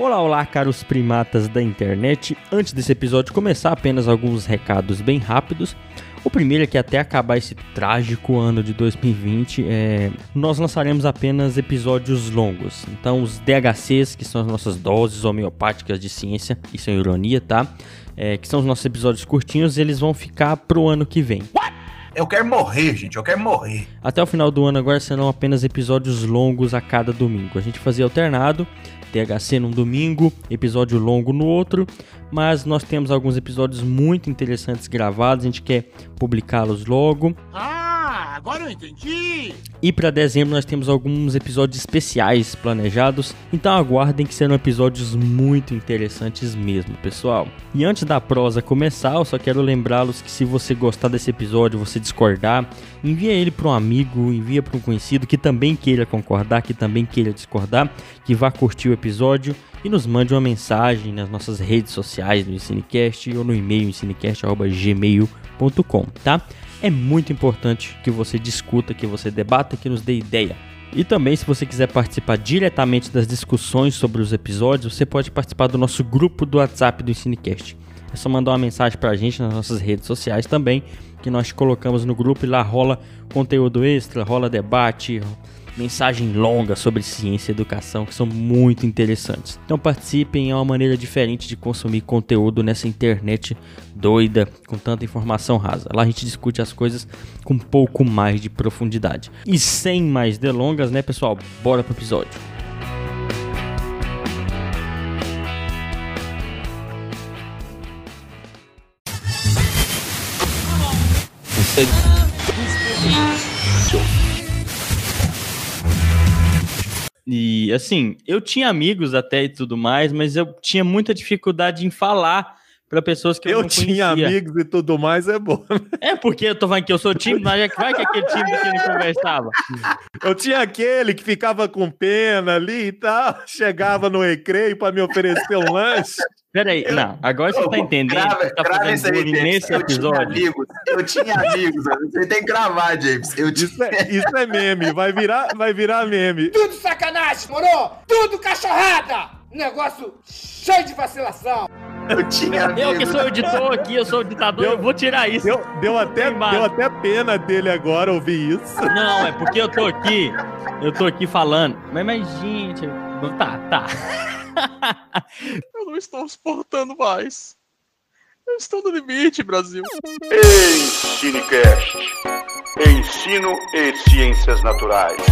Olá, olá, caros primatas da internet. Antes desse episódio começar, apenas alguns recados bem rápidos. O primeiro é que até acabar esse trágico ano de 2020, é, nós lançaremos apenas episódios longos. Então, os DHCs, que são as nossas doses homeopáticas de ciência, isso é ironia, tá? É, que são os nossos episódios curtinhos, eles vão ficar pro ano que vem. What? Eu quero morrer, gente, eu quero morrer. Até o final do ano agora serão apenas episódios longos a cada domingo. A gente fazia alternado, THC num domingo, episódio longo no outro, mas nós temos alguns episódios muito interessantes gravados, a gente quer publicá-los logo. Ah, agora eu entendi! E para dezembro nós temos alguns episódios especiais planejados, então aguardem que serão episódios muito interessantes mesmo, pessoal. E antes da prosa começar, eu só quero lembrá-los que se você gostar desse episódio, você discordar, envia ele para um amigo, envia para um conhecido que também queira concordar, que também queira discordar, que vá curtir o episódio e nos mande uma mensagem nas nossas redes sociais do Ensinecast ou no e-mail ensinecast@gmail.com, tá? É muito importante que você discuta, que você debata, que nos dê ideia. E também, se você quiser participar diretamente das discussões sobre os episódios, você pode participar do nosso grupo do WhatsApp do Ensinecast. É só mandar uma mensagem pra gente nas nossas redes sociais também, que nós colocamos no grupo e lá rola conteúdo extra, rola debate, mensagem longa sobre ciência e educação que são muito interessantes. Então participem, é uma maneira diferente de consumir conteúdo nessa internet doida, com tanta informação rasa. Lá a gente discute as coisas com um pouco mais de profundidade. E sem mais delongas, né, pessoal? Bora pro episódio. E assim, eu tinha amigos até e tudo mais, mas eu tinha muita dificuldade em falar para pessoas que eu, eu não tinha amigos e tudo mais é bom. Né? É porque eu tô falando que eu sou tímido, mas vai que aquele tímido que ele conversava. Eu tinha aquele que ficava com pena ali e tal, chegava no recreio para me oferecer um lanche. Peraí, eu, não, agora você tá entendendo grava, que tá fazendo bullying nesse eu episódio. Tinha amigos, eu tinha amigos, você tem que gravar, James. Eu tinha... isso, é, isso é meme, vai virar, vai virar meme. Tudo sacanagem, moro? Tudo cachorrada! Negócio cheio de vacilação. Eu tinha. Eu que sou editor aqui, eu sou o ditador, deu, eu vou tirar isso. Deu, deu até, deu até pena dele agora ouvir isso. Não, é porque eu tô aqui, eu tô aqui falando. Mas, mas gente, tá, tá. Eu não estou suportando mais. Eu estou no limite, Brasil. Ensinecast. Ensino e Ciências Naturais.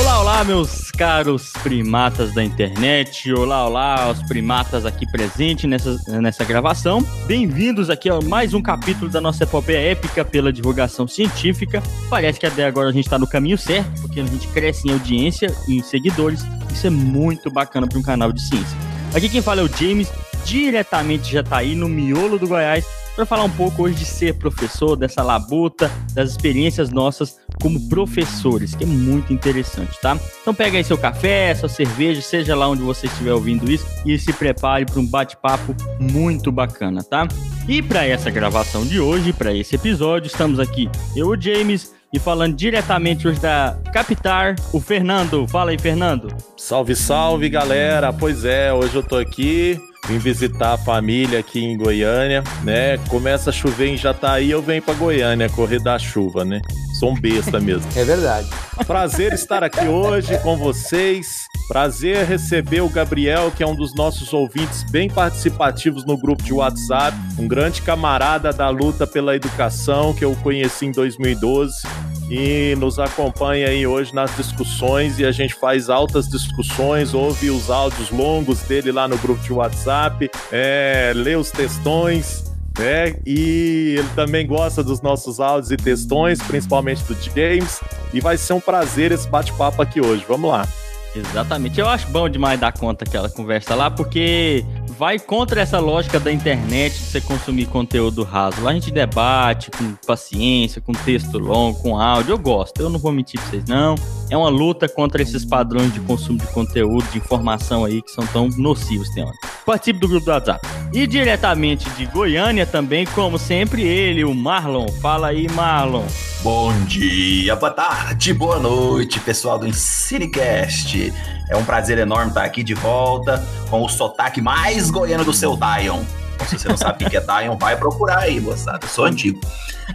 Olá, olá, meus caros primatas da internet. Olá, olá, os primatas aqui presentes nessa, nessa gravação. Bem-vindos aqui a mais um capítulo da nossa epopeia épica pela divulgação científica. Parece que até agora a gente está no caminho certo, porque a gente cresce em audiência e em seguidores. Isso é muito bacana para um canal de ciência. Aqui quem fala é o James, diretamente já tá aí no miolo do Goiás, para falar um pouco hoje de ser professor, dessa labuta, das experiências nossas como professores, que é muito interessante, tá? Então pega aí seu café, sua cerveja, seja lá onde você estiver ouvindo isso e se prepare para um bate-papo muito bacana, tá? E para essa gravação de hoje, para esse episódio, estamos aqui eu, o James, e falando diretamente hoje da Capitar, o Fernando. Fala aí, Fernando. Salve, salve, galera. Pois é, hoje eu tô aqui vim visitar a família aqui em Goiânia, né? Começa a chover em Jataí, eu venho para Goiânia correr da chuva, né? Sou um besta mesmo. é verdade. Prazer estar aqui hoje com vocês. Prazer receber o Gabriel, que é um dos nossos ouvintes bem participativos no grupo de WhatsApp, um grande camarada da luta pela educação que eu conheci em 2012 e nos acompanha aí hoje nas discussões e a gente faz altas discussões, ouve os áudios longos dele lá no grupo de WhatsApp, é, lê os textões. Né? E ele também gosta dos nossos áudios e textões, principalmente do James. E vai ser um prazer esse bate-papo aqui hoje. Vamos lá. Exatamente. Eu acho bom demais dar conta aquela conversa lá, porque vai contra essa lógica da internet de você consumir conteúdo raso. Lá a gente debate com paciência, com texto longo, com áudio. Eu gosto, eu não vou mentir pra vocês, não. É uma luta contra esses padrões de consumo de conteúdo, de informação aí que são tão nocivos, tem hora. participe do grupo do WhatsApp. E diretamente de Goiânia também, como sempre, ele, o Marlon. Fala aí, Marlon. Bom dia, boa tarde, boa noite, pessoal do Ensinecast. É um prazer enorme estar aqui de volta com o sotaque mais goiano do seu Dion. Então, se você não sabe o que é Dion, vai procurar aí, moçada. Eu sou antigo.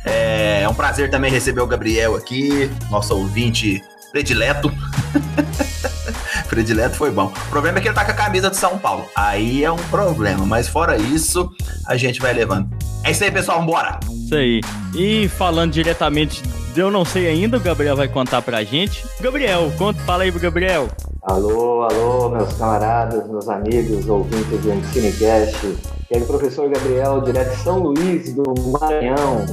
É, é um prazer também receber o Gabriel aqui, nosso ouvinte predileto. predileto foi bom. O problema é que ele tá com a camisa de São Paulo. Aí é um problema, mas fora isso, a gente vai levando. É isso aí, pessoal, bora! Isso aí. E falando diretamente, eu não sei ainda, o Gabriel vai contar pra gente. Gabriel, conta, fala aí pro Gabriel. Alô, alô, meus camaradas, meus amigos, ouvintes do Ensinecast. Aqui é o professor Gabriel, direto de São Luís do Maranhão,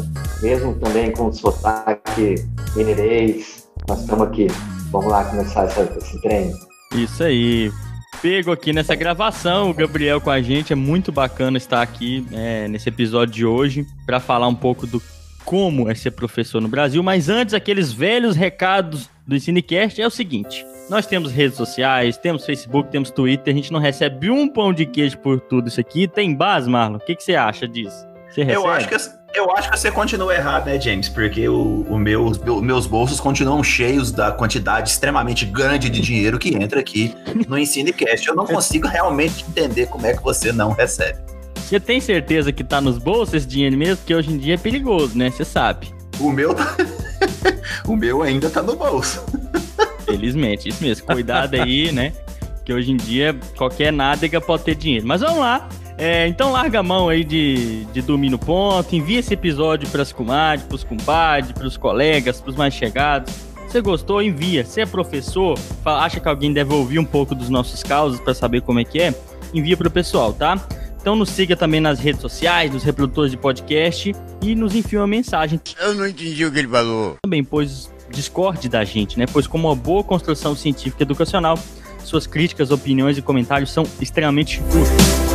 mesmo também com sotaque mineirês. Nós estamos aqui. Vamos lá começar esse treino. Isso aí. Pego aqui nessa gravação, o Gabriel com a gente. É muito bacana estar aqui é, nesse episódio de hoje para falar um pouco do como é ser professor no Brasil. Mas antes, aqueles velhos recados do Cinecast é o seguinte: nós temos redes sociais, temos Facebook, temos Twitter. A gente não recebe um pão de queijo por tudo isso aqui. Tem base, Marlon? O que, que você acha disso? Você recebe? Eu acho que eu acho que você continua errado, né, James? Porque o, o meu, os meus bolsos continuam cheios da quantidade extremamente grande de dinheiro que entra aqui no Ensinecast. Eu não consigo realmente entender como é que você não recebe. Você tem certeza que tá nos bolsos esse dinheiro mesmo? Porque hoje em dia é perigoso, né? Você sabe. O meu tá... o meu ainda tá no bolso. Felizmente, isso mesmo. Cuidado aí, né? Que hoje em dia qualquer nádega pode ter dinheiro. Mas vamos lá. É, então larga a mão aí de, de dormir no ponto, envia esse episódio para as comadres, para os compadres, para os colegas, para os mais chegados. Você gostou? Envia. Se é professor, fala, acha que alguém deve ouvir um pouco dos nossos causos para saber como é que é, envia para o pessoal, tá? Então nos siga também nas redes sociais, nos reprodutores de podcast e nos envie uma mensagem. Eu não entendi o que ele falou. Também, pois discorde da gente, né? Pois como uma boa construção científica educacional, suas críticas, opiniões e comentários são extremamente justos.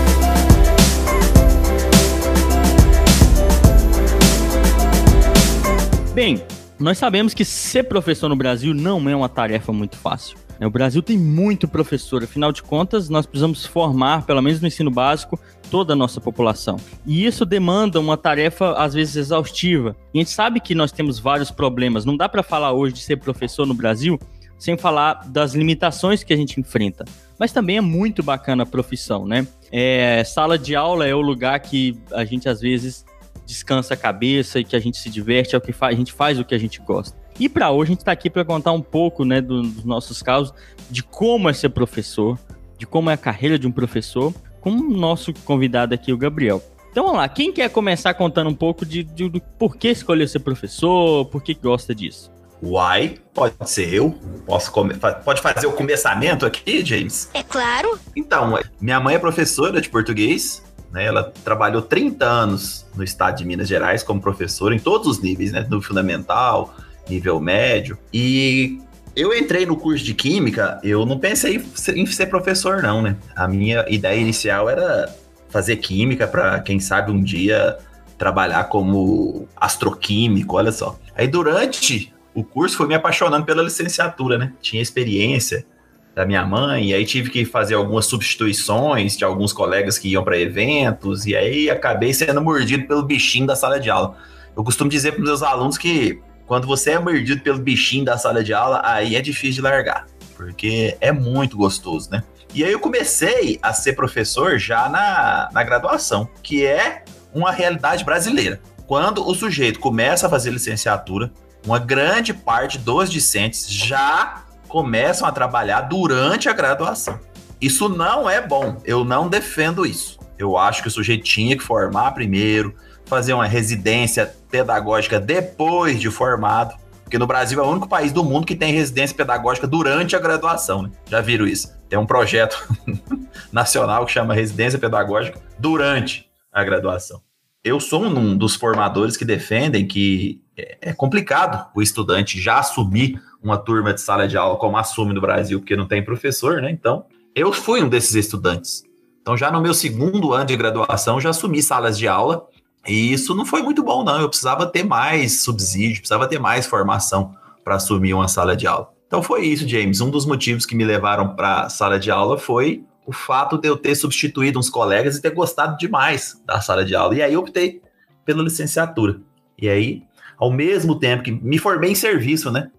Bem, nós sabemos que ser professor no Brasil não é uma tarefa muito fácil. né? O Brasil tem muito professor, afinal de contas, nós precisamos formar, pelo menos no ensino básico, toda a nossa população. E isso demanda uma tarefa, às vezes, exaustiva. E a gente sabe que nós temos vários problemas. Não dá para falar hoje de ser professor no Brasil sem falar das limitações que a gente enfrenta. Mas também é muito bacana a profissão, né? É, sala de aula é o lugar que a gente, às vezes, descansa a cabeça e que a gente se diverte, é o que a gente faz o que a gente gosta. E para hoje a gente está aqui para contar um pouco, né, do, dos nossos casos, de como é ser professor, de como é a carreira de um professor, com o nosso convidado aqui, o Gabriel. Então vamos lá, quem quer começar contando um pouco de, de, de por que escolheu ser professor, por que gosta disso? Uai, pode ser eu? Posso come... Pode fazer o começamento aqui, James? É claro. Então, minha mãe é professora de português, né? Ela trabalhou 30 anos no estado de Minas Gerais como professora em todos os níveis, né? No fundamental, nível médio. E eu entrei no curso de química, eu não pensei em ser professor, não, né? A minha ideia inicial era fazer química para, quem sabe, um dia trabalhar como astroquímico, olha só. Aí durante o curso foi me apaixonando pela licenciatura, né? Tinha experiência da minha mãe, e aí tive que fazer algumas substituições de alguns colegas que iam para eventos, e aí acabei sendo mordido pelo bichinho da sala de aula. Eu costumo dizer para meus alunos que quando você é mordido pelo bichinho da sala de aula, aí é difícil de largar, porque é muito gostoso, né? E aí eu comecei a ser professor já na, na graduação, que é uma realidade brasileira. Quando o sujeito começa a fazer licenciatura, uma grande parte dos discentes já começam a trabalhar durante a graduação. Isso não é bom, eu não defendo isso. Eu acho que o sujeito tinha que formar primeiro, fazer uma residência pedagógica depois de formado, porque no Brasil é o único país do mundo que tem residência pedagógica durante a graduação, né? Já viram isso? Tem um projeto nacional que chama Residência Pedagógica durante a graduação. Eu sou um dos formadores que defendem que é complicado o estudante já assumir uma turma de sala de aula como assume no Brasil, porque não tem professor, né? Então, eu fui um desses estudantes. Então, já no meu segundo ano de graduação, já assumi salas de aula, e isso não foi muito bom, não. Eu precisava ter mais subsídio, precisava ter mais formação para assumir uma sala de aula. Então, foi isso, James. Um dos motivos que me levaram para a sala de aula foi o fato de eu ter substituído uns colegas e ter gostado demais da sala de aula. E aí eu optei pela licenciatura. E aí, ao mesmo tempo que me formei em serviço, né?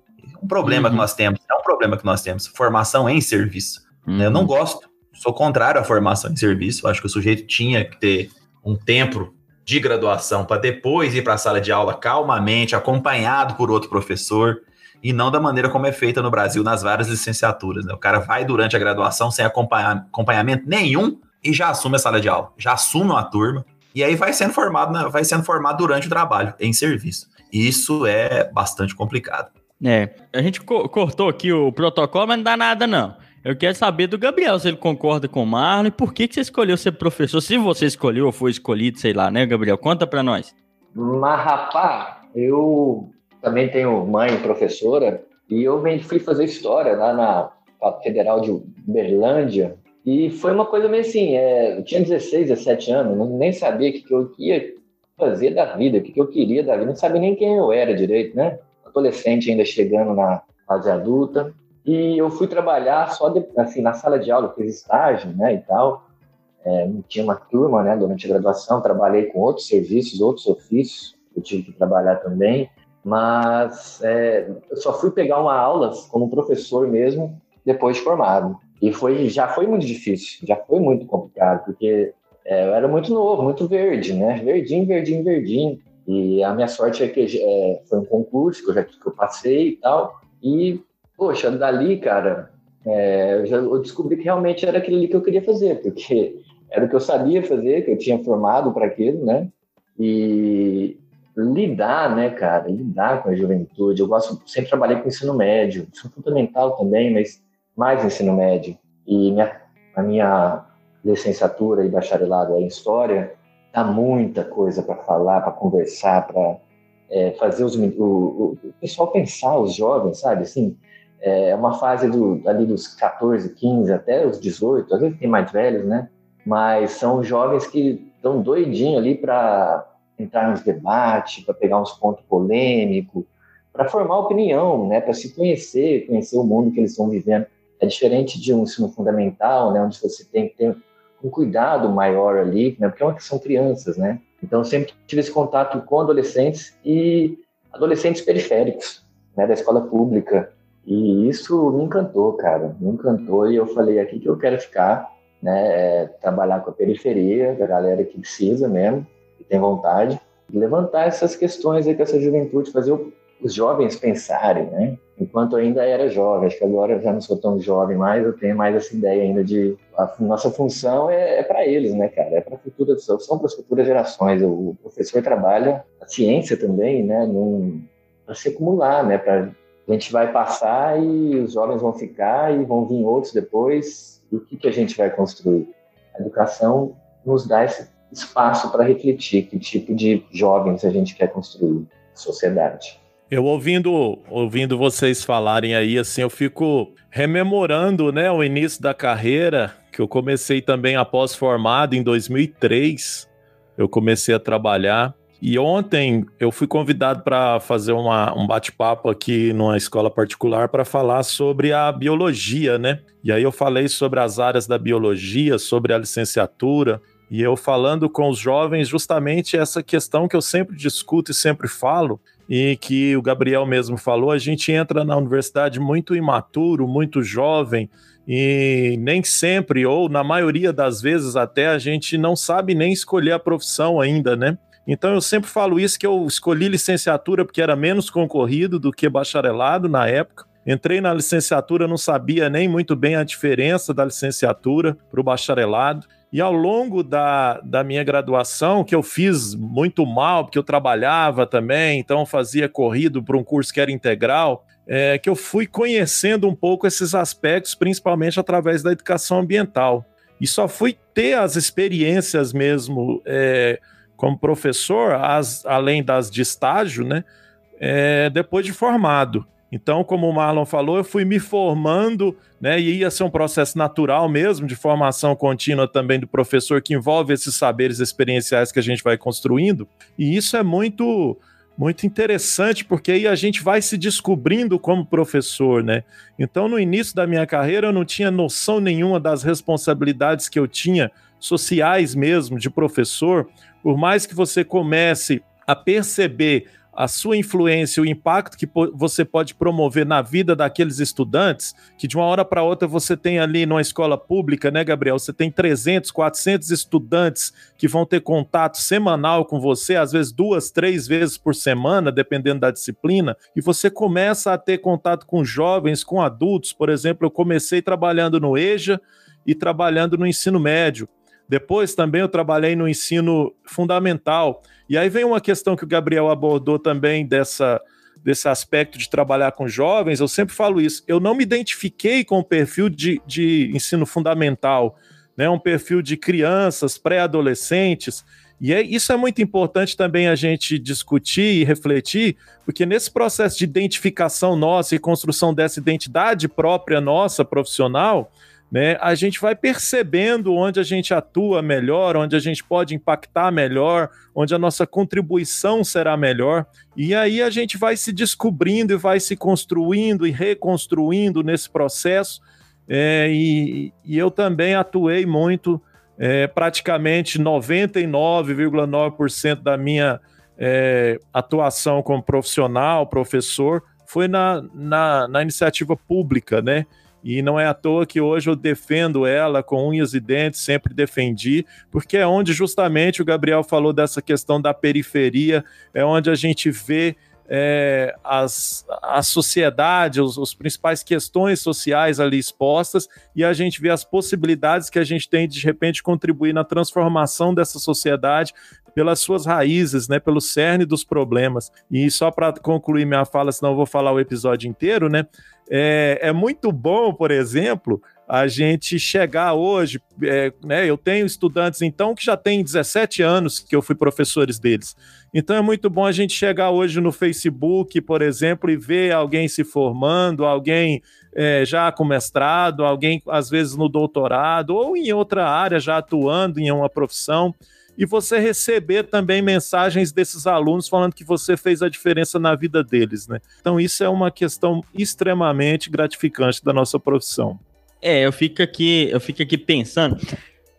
Um problema Uhum. que nós temos, é um problema que nós temos, formação em serviço. né? Eu não Uhum. gosto, sou contrário à formação em serviço. Acho que o sujeito tinha que ter um tempo de graduação para depois ir para a sala de aula calmamente, acompanhado por outro professor, e não da maneira como é feita no Brasil nas várias licenciaturas. Né? O cara vai durante a graduação sem acompanhamento nenhum e já assume a sala de aula, já assume uma turma, e aí vai sendo formado, na- vai sendo formado durante o trabalho, em serviço. Isso é bastante complicado. É, a gente co- cortou aqui o protocolo, mas não dá nada não. Eu quero saber do Gabriel se ele concorda com o Marlon por que, que você escolheu ser professor. Se você escolheu ou foi escolhido, sei lá, né, Gabriel? Conta pra nós. Mas, rapá, eu também tenho mãe professora e eu fui fazer história lá na Federal de Uberlândia e foi uma coisa meio assim, é, eu tinha 16, 17 anos, nem sabia o que, que eu ia fazer da vida, o que, que eu queria da vida, não sabia nem quem eu era direito, né? Adolescente ainda chegando na fase adulta e eu fui trabalhar só de- assim, na sala de aula, fiz estágio, né, e tal, é, não tinha uma turma, né, durante a graduação, trabalhei com outros serviços, outros ofícios, eu tive que trabalhar também, mas é, eu só fui pegar uma aula como professor mesmo depois de formado. E foi, já foi muito difícil, já foi muito complicado, porque é, eu era muito novo, muito verde, né? Verdinho, verdinho, verdinho. E a minha sorte é que é, foi um concurso que eu já que eu passei e tal. E, poxa, dali, cara, é, eu, já, eu descobri que realmente era aquilo ali que eu queria fazer, porque era o que eu sabia fazer, que eu tinha formado para aquilo, né? E lidar, né, cara, lidar com a juventude. Eu gosto, sempre trabalhei com ensino médio, ensino fundamental também, mas mais ensino médio. E minha, a minha licenciatura e bacharelado em história dá muita coisa para falar, para conversar, para é, fazer os, o, o, o, pessoal pensar, os jovens, sabe? Assim, é uma fase do, ali dos 14, 15 até os 18, às vezes tem mais velhos, né? Mas são jovens que estão doidinhos ali para entrar nos debates, para pegar uns pontos polêmicos, para formar opinião, né? Para se conhecer, conhecer o mundo que eles estão vivendo. É diferente de um ensino fundamental, né? Onde você tem que ter um cuidado maior ali, né? Porque são crianças, né? Então, sempre tive esse contato com adolescentes e adolescentes periféricos, né? Da escola pública. E isso me encantou, cara. Me encantou e eu falei, aqui que eu quero ficar, né? É, trabalhar com a periferia, da galera que precisa mesmo, que tem vontade. Levantar essas questões aí com essa juventude, fazer os jovens pensarem, né? Enquanto ainda era jovem, acho que agora já não sou tão jovem mais, eu tenho mais essa ideia ainda de a nossa função é, é para eles, né, cara? É para futuras, são para as futuras gerações. O, o professor trabalha a ciência também, né? Para se acumular, né? Para a gente vai passar e os jovens vão ficar e vão vir outros depois. E o que, que a gente vai construir? A educação nos dá esse espaço para refletir que tipo de jovens a gente quer construir sociedade. Eu ouvindo, ouvindo vocês falarem aí, assim, eu fico rememorando, né, o início da carreira, que eu comecei também após formado em 2003. Eu comecei a trabalhar e ontem eu fui convidado para fazer uma, um bate-papo aqui numa escola particular para falar sobre a biologia, né? E aí eu falei sobre as áreas da biologia, sobre a licenciatura, e eu falando com os jovens justamente essa questão que eu sempre discuto e sempre falo, e que o Gabriel mesmo falou, a gente entra na universidade muito imaturo, muito jovem, e nem sempre, ou na maioria das vezes até, a gente não sabe nem escolher a profissão ainda, né? Então eu sempre falo isso, que eu escolhi licenciatura porque era menos concorrido do que bacharelado na época. Entrei na licenciatura, não sabia nem muito bem a diferença da licenciatura para o bacharelado. E ao longo da, da minha graduação, que eu fiz muito mal, porque eu trabalhava também, então fazia corrido para um curso que era integral, é, que eu fui conhecendo um pouco esses aspectos, principalmente através da educação ambiental. E só fui ter as experiências mesmo é, como professor, as, além das de estágio, né, é, depois de formado. Então, como o Marlon falou, eu fui me formando, né? E ia ser um processo natural mesmo, de formação contínua também do professor, que envolve esses saberes experienciais que a gente vai construindo. E isso é muito muito interessante, porque aí a gente vai se descobrindo como professor, né? Então, no início da minha carreira, eu não tinha noção nenhuma das responsabilidades que eu tinha, sociais mesmo, de professor. Por mais que você comece a perceber a sua influência, o impacto que você pode promover na vida daqueles estudantes, que de uma hora para outra você tem ali numa escola pública, né, Gabriel? Você tem 300, 400 estudantes que vão ter contato semanal com você, às vezes duas, três vezes por semana, dependendo da disciplina, e você começa a ter contato com jovens, com adultos. Por exemplo, eu comecei trabalhando no EJA e trabalhando no ensino médio. Depois também eu trabalhei no ensino fundamental. E aí vem uma questão que o Gabriel abordou também dessa desse aspecto de trabalhar com jovens, eu sempre falo isso. Eu não me identifiquei com o perfil de, de ensino fundamental, né? Um perfil de crianças, pré-adolescentes. E é, isso é muito importante também a gente discutir e refletir, porque nesse processo de identificação nossa e construção dessa identidade própria nossa, profissional, né, a gente vai percebendo onde a gente atua melhor, onde a gente pode impactar melhor, onde a nossa contribuição será melhor. E aí a gente vai se descobrindo e vai se construindo e reconstruindo nesse processo. É, e, e, eu também atuei muito, é, praticamente 99,9% da minha é, atuação como profissional, professor, foi na, na, na iniciativa pública, né? E não é à toa que hoje eu defendo ela com unhas e dentes, sempre defendi, porque é onde justamente o Gabriel falou dessa questão da periferia, é onde a gente vê é, as, a sociedade, os, os, principais questões sociais ali expostas, e a gente vê as possibilidades que a gente tem de, de repente contribuir na transformação dessa sociedade pelas suas raízes, né, pelo cerne dos problemas. E só para concluir minha fala, senão eu vou falar o episódio inteiro, né? É, é muito bom, por exemplo, a gente chegar hoje, é, né, eu tenho estudantes então que já têm 17 anos que eu fui professores deles. Então é muito bom a gente chegar hoje no Facebook, por exemplo, e ver alguém se formando, alguém é, já com mestrado, alguém às vezes no doutorado ou em outra área já atuando em uma profissão e você receber também mensagens desses alunos falando que você fez a diferença na vida deles, né? Então isso é uma questão extremamente gratificante da nossa profissão. É, eu fico aqui, eu fico aqui pensando.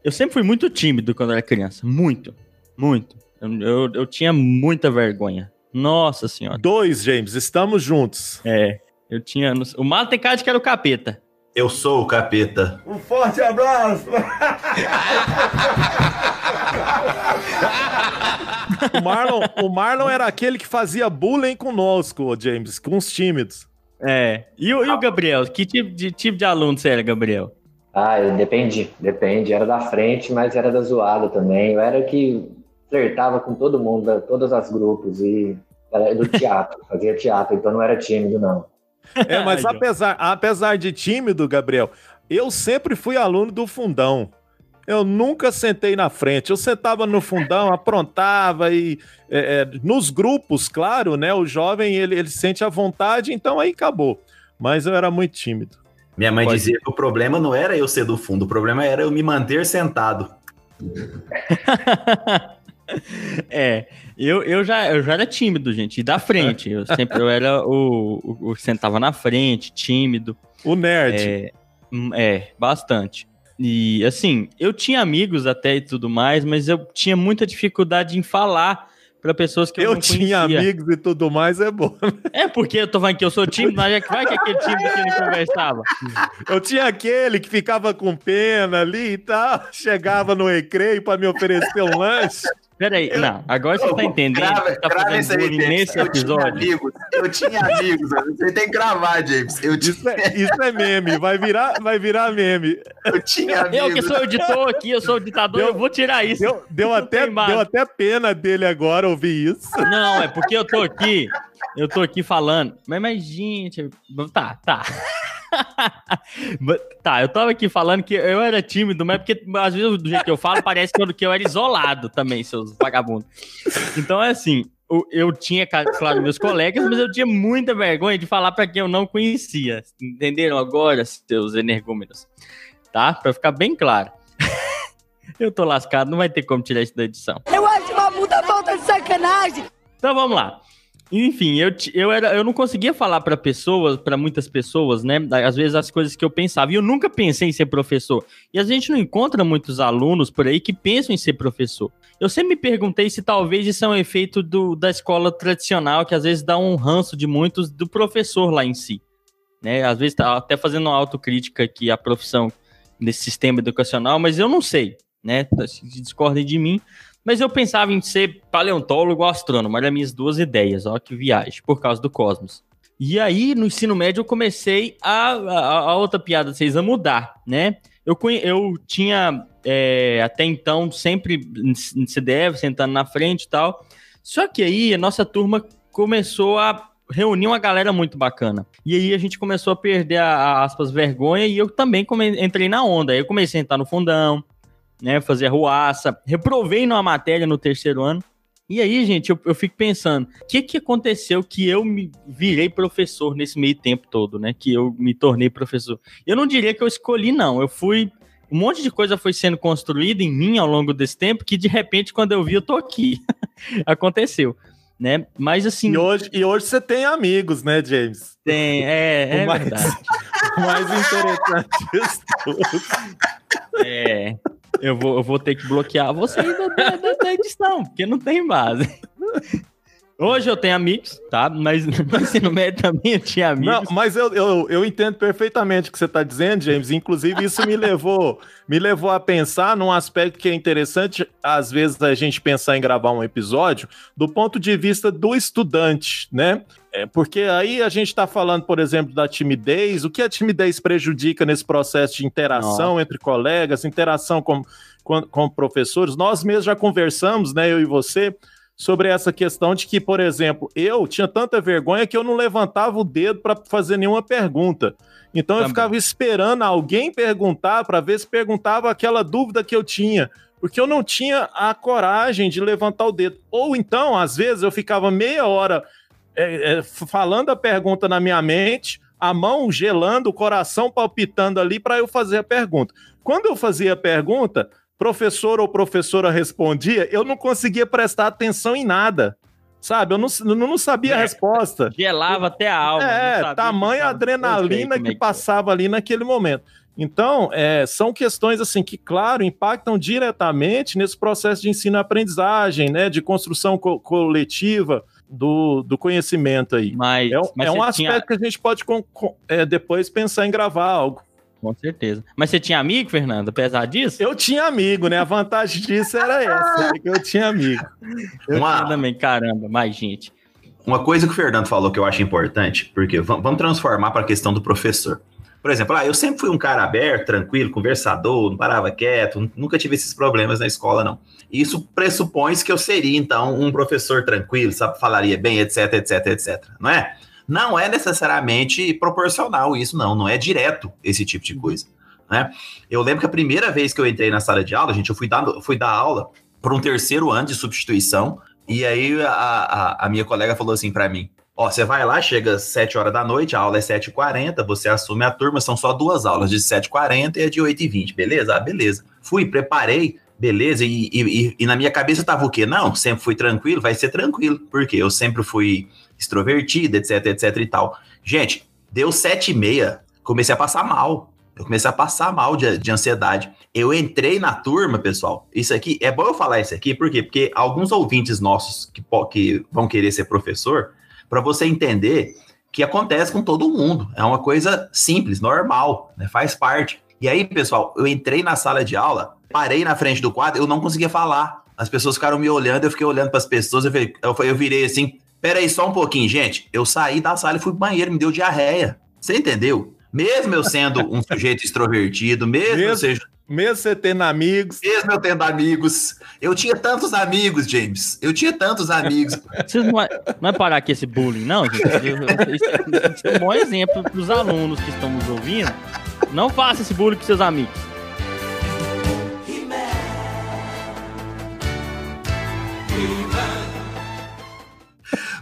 Eu sempre fui muito tímido quando era criança, muito, muito. Eu, eu, eu tinha muita vergonha. Nossa senhora. Dois, James, estamos juntos. É, eu tinha. O Malo tem cara de que era o capeta. Eu sou o capeta. Um forte abraço! o, Marlon, o Marlon era aquele que fazia bullying conosco, James, com os tímidos. É. E o, e o Gabriel? Que tipo de, tipo de aluno você era, Gabriel? Ah, depende, depende. Era da frente, mas era da zoada também. Eu era que flertava com todo mundo, todos os grupos, e era do teatro, fazia teatro, então não era tímido, não. É, mas apesar, apesar de tímido, Gabriel, eu sempre fui aluno do fundão. Eu nunca sentei na frente. Eu sentava no fundão, aprontava e é, é, nos grupos, claro, né? O jovem ele, ele sente a vontade, então aí acabou. Mas eu era muito tímido. Minha mãe Pode dizia que o problema não era eu ser do fundo, o problema era eu me manter sentado. é, eu, eu, já, eu já era tímido, gente, e da frente. Eu sempre eu era o, o, o sentava na frente, tímido. O nerd. É, hum, é, bastante. E assim, eu tinha amigos até e tudo mais, mas eu tinha muita dificuldade em falar para pessoas que eu, eu não conhecia. Eu tinha amigos e tudo mais, é bom. É porque eu tô falando que eu sou tímido, mas é que vai que aquele tímido que ele conversava. Eu tinha aquele que ficava com pena ali e tal, chegava no recreio para me oferecer um lanche. Peraí, não, agora você tá entendendo. Grava, tá grava isso aí, nesse eu episódio. Tinha amigos, eu tinha amigos, você tem que gravar, James. Eu tinha... isso, é, isso é meme, vai virar, vai virar meme. Eu tinha amigos. Eu que sou editor aqui, eu sou o ditador, deu, eu vou tirar isso. Deu, deu até, deu até pena dele agora ouvir isso. Não, é porque eu tô aqui, eu tô aqui falando, mas, mas gente, tá, tá. Tá, eu tava aqui falando que eu era tímido, mas porque às vezes do jeito que eu falo parece que eu, era isolado também, seus vagabundos. Então é assim, eu, eu tinha, claro, meus colegas, mas eu tinha muita vergonha de falar para quem eu não conhecia. Entenderam agora, seus energúmenos? Tá? Pra ficar bem claro. eu tô lascado, não vai ter como tirar isso da edição. Eu acho uma puta falta de sacanagem. Então vamos lá. Enfim, eu, eu, era, eu não conseguia falar para pessoas, para muitas pessoas, né? Às vezes as coisas que eu pensava. E eu nunca pensei em ser professor. E a gente não encontra muitos alunos por aí que pensam em ser professor. Eu sempre me perguntei se talvez isso é um efeito do, da escola tradicional, que às vezes dá um ranço de muitos do professor lá em si. Né? Às vezes tá até fazendo uma autocrítica aqui a profissão nesse sistema educacional, mas eu não sei, né? Se discordem de mim. Mas eu pensava em ser paleontólogo ou astrônomo, eram minhas duas ideias, ó, que viagem, por causa do cosmos. E aí, no ensino médio, eu comecei a, a, a outra piada de vocês a mudar, né? Eu, eu tinha, é, até então, sempre em CDF, sentando na frente e tal. Só que aí, a nossa turma começou a reunir uma galera muito bacana. E aí, a gente começou a perder, a, a, aspas, vergonha, e eu também come- entrei na onda. Aí eu comecei a sentar no fundão, né, fazer ruaça, reprovei numa matéria no terceiro ano. E aí, gente, eu, eu fico pensando, o que que aconteceu que eu me virei professor nesse meio tempo todo, né? Que eu me tornei professor. Eu não diria que eu escolhi, não. Eu fui. Um monte de coisa foi sendo construída em mim ao longo desse tempo que, de repente, quando eu vi, eu tô aqui. Aconteceu, né? Mas assim. E hoje, e hoje você tem amigos, né, James? Tem, é, é O mais- verdade. O mais interessante tudo. É. Eu vou, eu vou ter que bloquear você da, da- da- edição, porque não tem base. Hoje eu tenho amigos, tá? Mas no ensino médio também eu tinha Não, amigos. mas eu, eu, eu entendo perfeitamente o que você está dizendo, James. Inclusive, isso me levou, me levou a pensar num aspecto que é interessante, às vezes, a gente pensar em gravar um episódio, do ponto de vista do estudante, né? É, porque aí a gente está falando, por exemplo, da timidez. O que a timidez prejudica nesse processo de interação entre colegas, interação com, com, com professores? Nós mesmos já conversamos, né, eu e você, sobre essa questão de que, por exemplo, eu tinha tanta vergonha que eu não levantava o dedo para fazer nenhuma pergunta. Então eu Também. ficava esperando alguém perguntar para ver se perguntava aquela dúvida que eu tinha. Porque eu não tinha a coragem de levantar o dedo. Ou então, às vezes, eu ficava meia hora é, é, falando a pergunta na minha mente, a mão gelando, o coração palpitando ali para eu fazer a pergunta. Quando eu fazia a pergunta, professor ou professora respondia, eu não conseguia prestar atenção em nada. Sabe? Eu não, não sabia a É. resposta. Gelava até a alma. É, que tamanha adrenalina como que é passava ali naquele momento. Então, é, são questões assim que, claro, impactam diretamente nesse processo de ensino-aprendizagem, né, de construção co- coletiva do, do conhecimento aí. Mas, É, um- mas é um aspecto tinha- que a gente pode com- com- é, depois pensar em gravar algo. Com certeza. Mas você tinha amigo, Fernando, apesar disso? Eu tinha amigo, né? A vantagem disso era essa, é que eu tinha amigo. Eu Uma- tinha também, caramba, mais gente. Uma coisa que o Fernando falou que eu acho importante, porque va- vamos transformar para a questão do professor. Por exemplo, ah, eu sempre fui um cara aberto, tranquilo, conversador, não parava quieto, nu- nunca tive esses problemas na escola, não. Isso pressupõe que eu seria, então, um professor tranquilo, sabe, falaria bem, etc, etc, etc, não é? Não é necessariamente proporcional isso, não, não é direto esse tipo de coisa, né? Eu lembro que a primeira vez que eu entrei na sala de aula, gente, eu fui dar, fui dar aula para um terceiro ano de substituição, e aí a, a, a minha colega falou assim para mim, Ó, você vai lá, chega às 7 horas da noite, a aula é 7h40, você assume a turma, são só duas aulas, de 7h40 e a de 8h20, beleza? Ah, beleza. Fui, preparei, beleza, e, e, e- na minha cabeça tava o quê? Não, sempre fui tranquilo, vai ser tranquilo, porque eu sempre fui extrovertido, etc, etc e tal. Gente, deu 7h30, comecei a passar mal. Eu comecei a passar mal de, de ansiedade. Eu entrei na turma, pessoal. Isso aqui, é bom eu falar isso aqui, por quê? Porque alguns ouvintes nossos que, que vão querer ser professor, para você entender que acontece com todo mundo. É uma coisa simples, normal, né? faz parte. E aí, pessoal, eu entrei na sala de aula, parei na frente do quadro, eu não conseguia falar. As pessoas ficaram me olhando, eu fiquei olhando para as pessoas, eu, falei- eu, eu virei assim, peraí só um pouquinho, gente. Eu saí da sala e fui pro banheiro, me deu diarreia. Você entendeu? Mesmo eu sendo um sujeito extrovertido, mesmo, eu Mesmo- seja Mesmo você tendo amigos, mesmo eu tendo amigos, eu tinha tantos amigos, James. Eu tinha tantos amigos. Vocês não vai, não vai parar com esse bullying, não, gente? Isso é um bom exemplo para os alunos que estão nos ouvindo. Não faça esse bullying com seus amigos.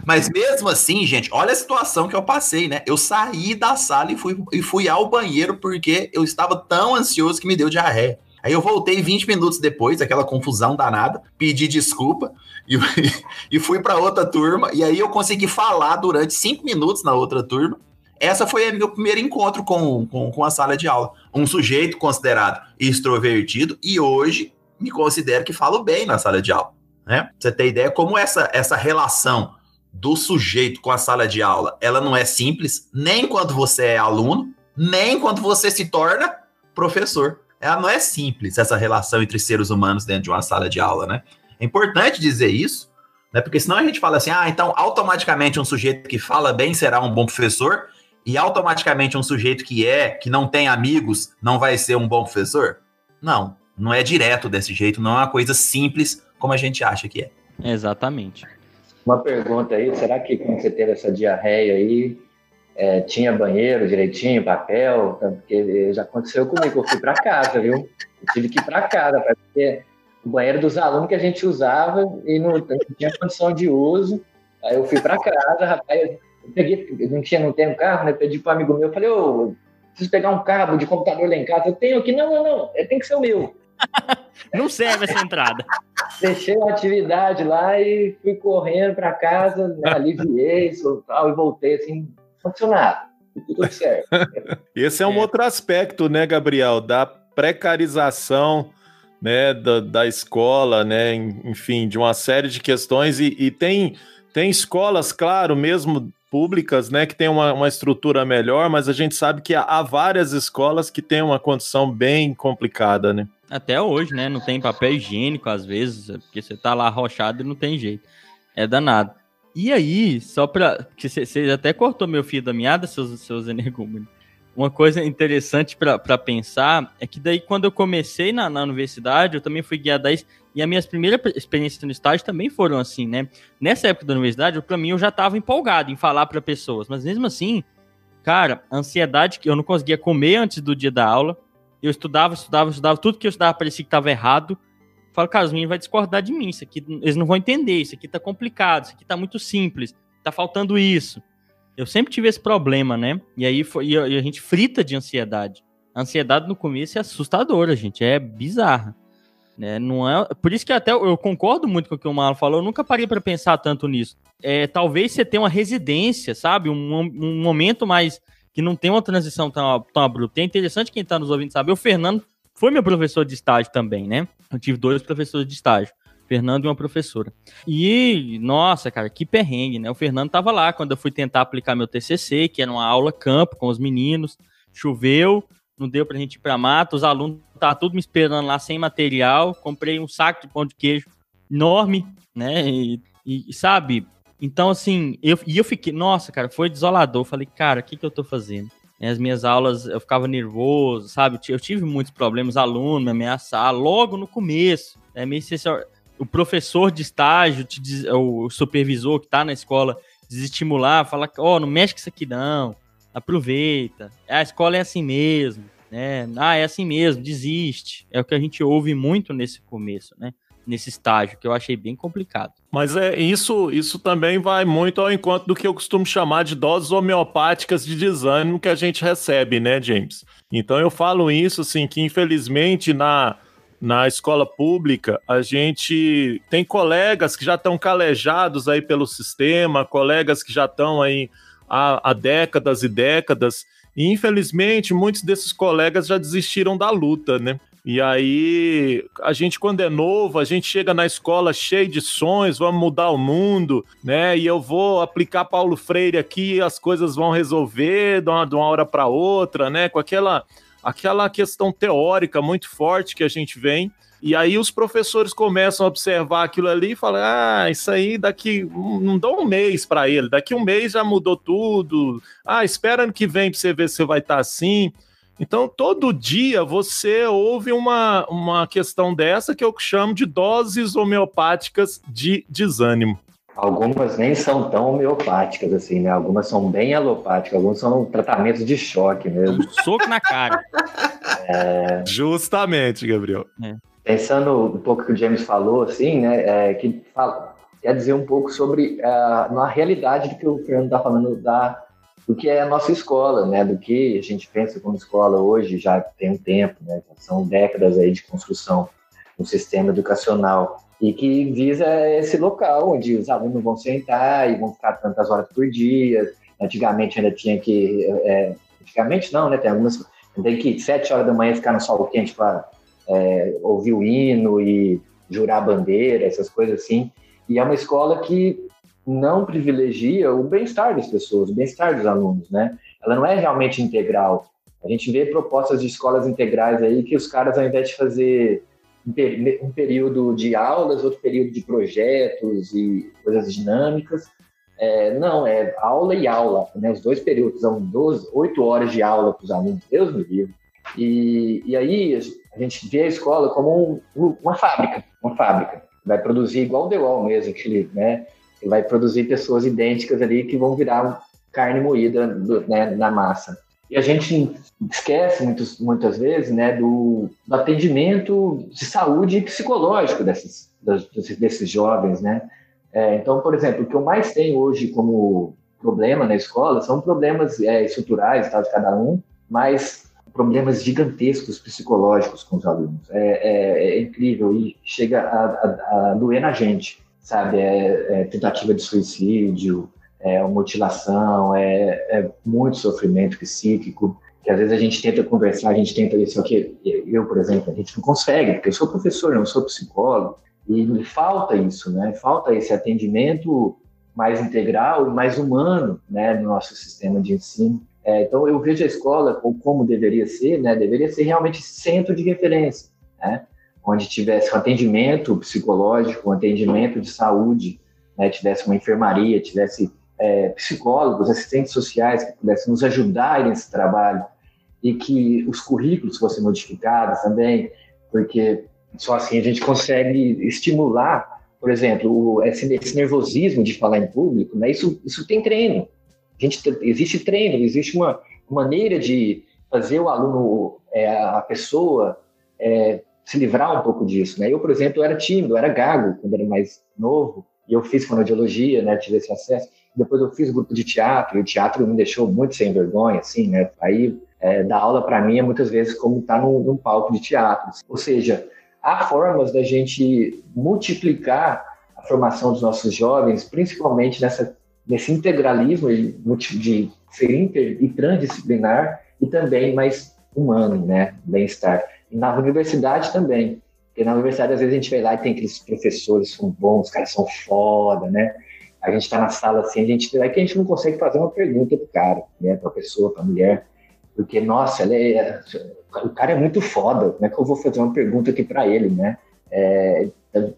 Mas mesmo assim, gente, olha a situação que eu passei, né? Eu saí da sala e fui, e fui ao banheiro porque eu estava tão ansioso que me deu diarreia. Aí eu voltei 20 minutos depois, aquela confusão danada, pedi desculpa e, e fui para outra turma. E aí eu consegui falar durante 5 minutos na outra turma. Essa foi o meu primeiro encontro com, com, com a sala de aula. Um sujeito considerado extrovertido e hoje me considero que falo bem na sala de aula. Né? Pra você ter ideia como essa, essa relação do sujeito com a sala de aula, ela não é simples, nem quando você é aluno, nem quando você se torna professor. Ela não é simples, essa relação entre seres humanos dentro de uma sala de aula, né? É importante dizer isso, né? Porque senão a gente fala assim, ah, então automaticamente um sujeito que fala bem será um bom professor, e automaticamente um sujeito que é, que não tem amigos, não vai ser um bom professor? Não, não é direto desse jeito, não é uma coisa simples como a gente acha que é. Exatamente. Uma pergunta aí, será que quando você teve essa diarreia aí, é, tinha banheiro direitinho, papel? Porque já aconteceu comigo, eu fui para casa, viu? Eu tive que ir para casa, porque o banheiro dos alunos que a gente usava e não, não tinha condição de uso. Aí eu fui para casa, rapaz, eu peguei, eu não tinha, não tenho carro, né? Pedi para um amigo meu, falei, ô, preciso pegar um cabo de computador lá em casa. Eu tenho aqui, não, não, não, é, tem que ser o meu. Não serve essa entrada. Deixei a atividade lá e fui correndo para casa, né, aliviei tal, e voltei assim, funcionado. Tudo certo. Esse é um é. outro aspecto, né, Gabriel, da precarização né, da, da escola, né, enfim, de uma série de questões e, e tem, tem escolas, claro, mesmo públicas, né, que tem uma, uma estrutura melhor, mas a gente sabe que há várias escolas que têm uma condição bem complicada, né? Até hoje, né? Não tem papel higiênico às vezes, é porque você tá lá arrochado e não tem jeito. É danado. E aí, só pra. Você até cortou meu fio da meada, seus, seus energúmenos. Uma coisa interessante para pensar é que daí, quando eu comecei na, na universidade, eu também fui guiado a isso, e as minhas primeiras experiências no estágio também foram assim, né? Nessa época da universidade, para mim, eu já estava empolgado em falar para pessoas, mas mesmo assim, cara, ansiedade que eu não conseguia comer antes do dia da aula, eu estudava, estudava, estudava, tudo que eu estudava parecia que estava errado. Eu falo, cara, os meninos vão discordar de mim, isso aqui, eles não vão entender, isso aqui tá complicado, isso aqui tá muito simples, tá faltando isso. Eu sempre tive esse problema, né? E aí foi, e a gente frita de ansiedade. A ansiedade no começo é assustadora, gente, é bizarra. Né? Não é, por isso que até eu concordo muito com o que o Marlon falou, eu nunca parei para pensar tanto nisso. É, talvez você tenha uma residência, sabe? Um, um momento mais que não tem uma transição tão, tão abrupta. É interessante quem está nos ouvindo saber. O Fernando foi meu professor de estágio também, né? Eu tive dois professores de estágio. Fernando e uma professora. E, nossa, cara, que perrengue, né? O Fernando tava lá quando eu fui tentar aplicar meu TCC, que era uma aula campo com os meninos. Choveu, não deu pra gente ir pra mata, os alunos tá tudo me esperando lá sem material. Comprei um saco de pão de queijo enorme, né? E, e sabe, então, assim, eu, e eu fiquei, nossa, cara, foi desolador. falei, cara, o que, que eu tô fazendo? As minhas aulas, eu ficava nervoso, sabe? Eu tive muitos problemas, aluno me ameaçar logo no começo. É meio o professor de estágio, te, o supervisor que tá na escola, desestimular, falar, ó, oh, não mexe com isso aqui não, aproveita. A escola é assim mesmo, né? Ah, é assim mesmo, desiste. É o que a gente ouve muito nesse começo, né? Nesse estágio, que eu achei bem complicado. Mas é isso, isso também vai muito ao encontro do que eu costumo chamar de doses homeopáticas de desânimo que a gente recebe, né, James? Então eu falo isso assim que infelizmente na na escola pública, a gente tem colegas que já estão calejados aí pelo sistema, colegas que já estão aí há, há décadas e décadas, e infelizmente muitos desses colegas já desistiram da luta, né? E aí, a gente, quando é novo, a gente chega na escola cheio de sonhos, vamos mudar o mundo, né? E eu vou aplicar Paulo Freire aqui as coisas vão resolver de uma, de uma hora para outra, né? Com aquela, aquela questão teórica muito forte que a gente vem. E aí os professores começam a observar aquilo ali e falam: ah, isso aí daqui não dá um mês para ele, daqui um mês já mudou tudo. Ah, espera ano que vem para você ver se vai estar tá assim. Então, todo dia você ouve uma, uma questão dessa que eu chamo de doses homeopáticas de desânimo. Algumas nem são tão homeopáticas assim, né? Algumas são bem alopáticas, algumas são tratamentos de choque mesmo. Um soco na cara. É... Justamente, Gabriel. É. Pensando um pouco que o James falou, assim, né? É, que fala, quer dizer um pouco sobre uh, na realidade do que o Fernando está falando da do que é a nossa escola, né? Do que a gente pensa como escola hoje, já tem um tempo, né? São décadas aí de construção no sistema educacional e que visa esse local onde os alunos vão sentar e vão ficar tantas horas por dia. Antigamente ainda tinha que, é, antigamente não, né? Tem algumas, tem que sete horas da manhã ficar no sol quente para é, ouvir o hino e jurar bandeira, essas coisas assim. E é uma escola que não privilegia o bem-estar das pessoas, o bem-estar dos alunos, né? Ela não é realmente integral. A gente vê propostas de escolas integrais aí que os caras, ao invés de fazer um período de aulas, outro período de projetos e coisas dinâmicas, é, não, é aula e aula, né? Os dois períodos, são 12, 8 horas de aula para os alunos, Deus me livre. E, e aí a gente vê a escola como um, uma fábrica, uma fábrica. Vai produzir igual o The Wall mesmo, aquele, né? Vai produzir pessoas idênticas ali que vão virar carne moída do, né, na massa. E a gente esquece muitos, muitas vezes né, do, do atendimento de saúde psicológico desses, desses jovens. Né? É, então, por exemplo, o que eu mais tenho hoje como problema na escola são problemas é, estruturais tal, de cada um, mas problemas gigantescos psicológicos com os alunos. É, é, é incrível e chega a, a, a doer na gente sabe? É, é tentativa de suicídio, é mutilação, é, é muito sofrimento psíquico, que às vezes a gente tenta conversar, a gente tenta isso aqui, eu, por exemplo, a gente não consegue, porque eu sou professor, não sou psicólogo, e falta isso, né? Falta esse atendimento mais integral e mais humano, né, no nosso sistema de ensino. É, então eu vejo a escola como deveria ser, né? Deveria ser realmente centro de referência, né? Onde tivesse um atendimento psicológico, um atendimento de saúde, né, tivesse uma enfermaria, tivesse é, psicólogos, assistentes sociais que pudessem nos ajudar nesse trabalho e que os currículos fossem modificados também, porque só assim a gente consegue estimular, por exemplo, esse, esse, nervosismo de falar em público, né, isso, isso tem treino. A gente, existe treino, existe uma maneira de fazer o aluno, é, a pessoa, é, se livrar um pouco disso, né? Eu, por exemplo, era tímido, era gago quando era mais novo, e eu fiz fonoaudiologia, né? Tive esse acesso. Depois eu fiz grupo de teatro, e o teatro me deixou muito sem vergonha, assim, né? Aí, é, dar aula para mim é muitas vezes como estar tá num, num palco de teatro. Ou seja, há formas da gente multiplicar a formação dos nossos jovens, principalmente nessa, nesse integralismo de ser inter e transdisciplinar e também mais humano, né? Bem-estar. Na universidade também. Porque na universidade, às vezes, a gente vai lá e tem aqueles professores são bons, os caras são foda, né? A gente está na sala assim, a gente é que a gente não consegue fazer uma pergunta pro cara, né? Pra pessoa, pra mulher. Porque, nossa, ela é, o cara é muito foda. Como é que eu vou fazer uma pergunta aqui para ele, né? É,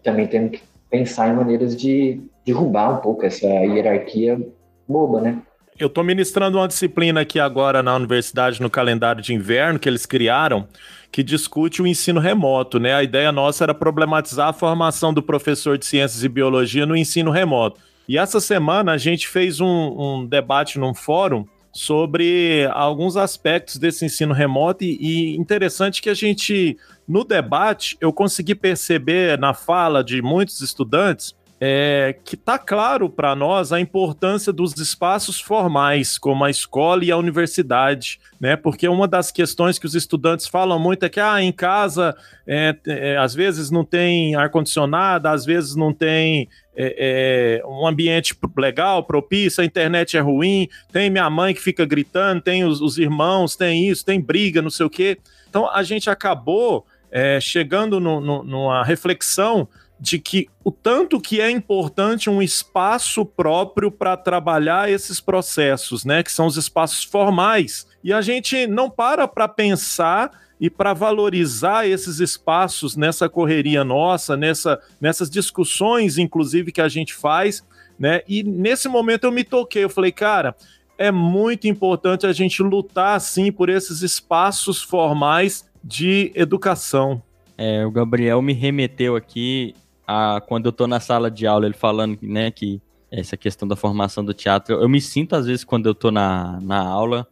também temos que pensar em maneiras de derrubar um pouco essa hierarquia boba, né? Eu estou ministrando uma disciplina aqui agora na universidade no calendário de inverno que eles criaram, que discute o ensino remoto, né? A ideia nossa era problematizar a formação do professor de ciências e biologia no ensino remoto. E essa semana a gente fez um, um debate num fórum sobre alguns aspectos desse ensino remoto e, e, interessante que a gente no debate eu consegui perceber na fala de muitos estudantes é, que está claro para nós a importância dos espaços formais, como a escola e a universidade, né? Porque uma das questões que os estudantes falam muito é que ah, em casa é, é, às vezes não tem ar-condicionado, às vezes não tem é, é, um ambiente legal, propício, a internet é ruim, tem minha mãe que fica gritando, tem os, os irmãos, tem isso, tem briga, não sei o quê. Então a gente acabou é, chegando no, no, numa reflexão de que o tanto que é importante um espaço próprio para trabalhar esses processos, né, que são os espaços formais. E a gente não para para pensar e para valorizar esses espaços nessa correria nossa, nessa, nessas discussões, inclusive, que a gente faz, né? E nesse momento eu me toquei, eu falei, cara, é muito importante a gente lutar, assim, por esses espaços formais de educação. É, o Gabriel me remeteu aqui a, quando eu tô na sala de aula, ele falando, né, que essa questão da formação do teatro, eu me sinto, às vezes, quando eu tô na, na aula,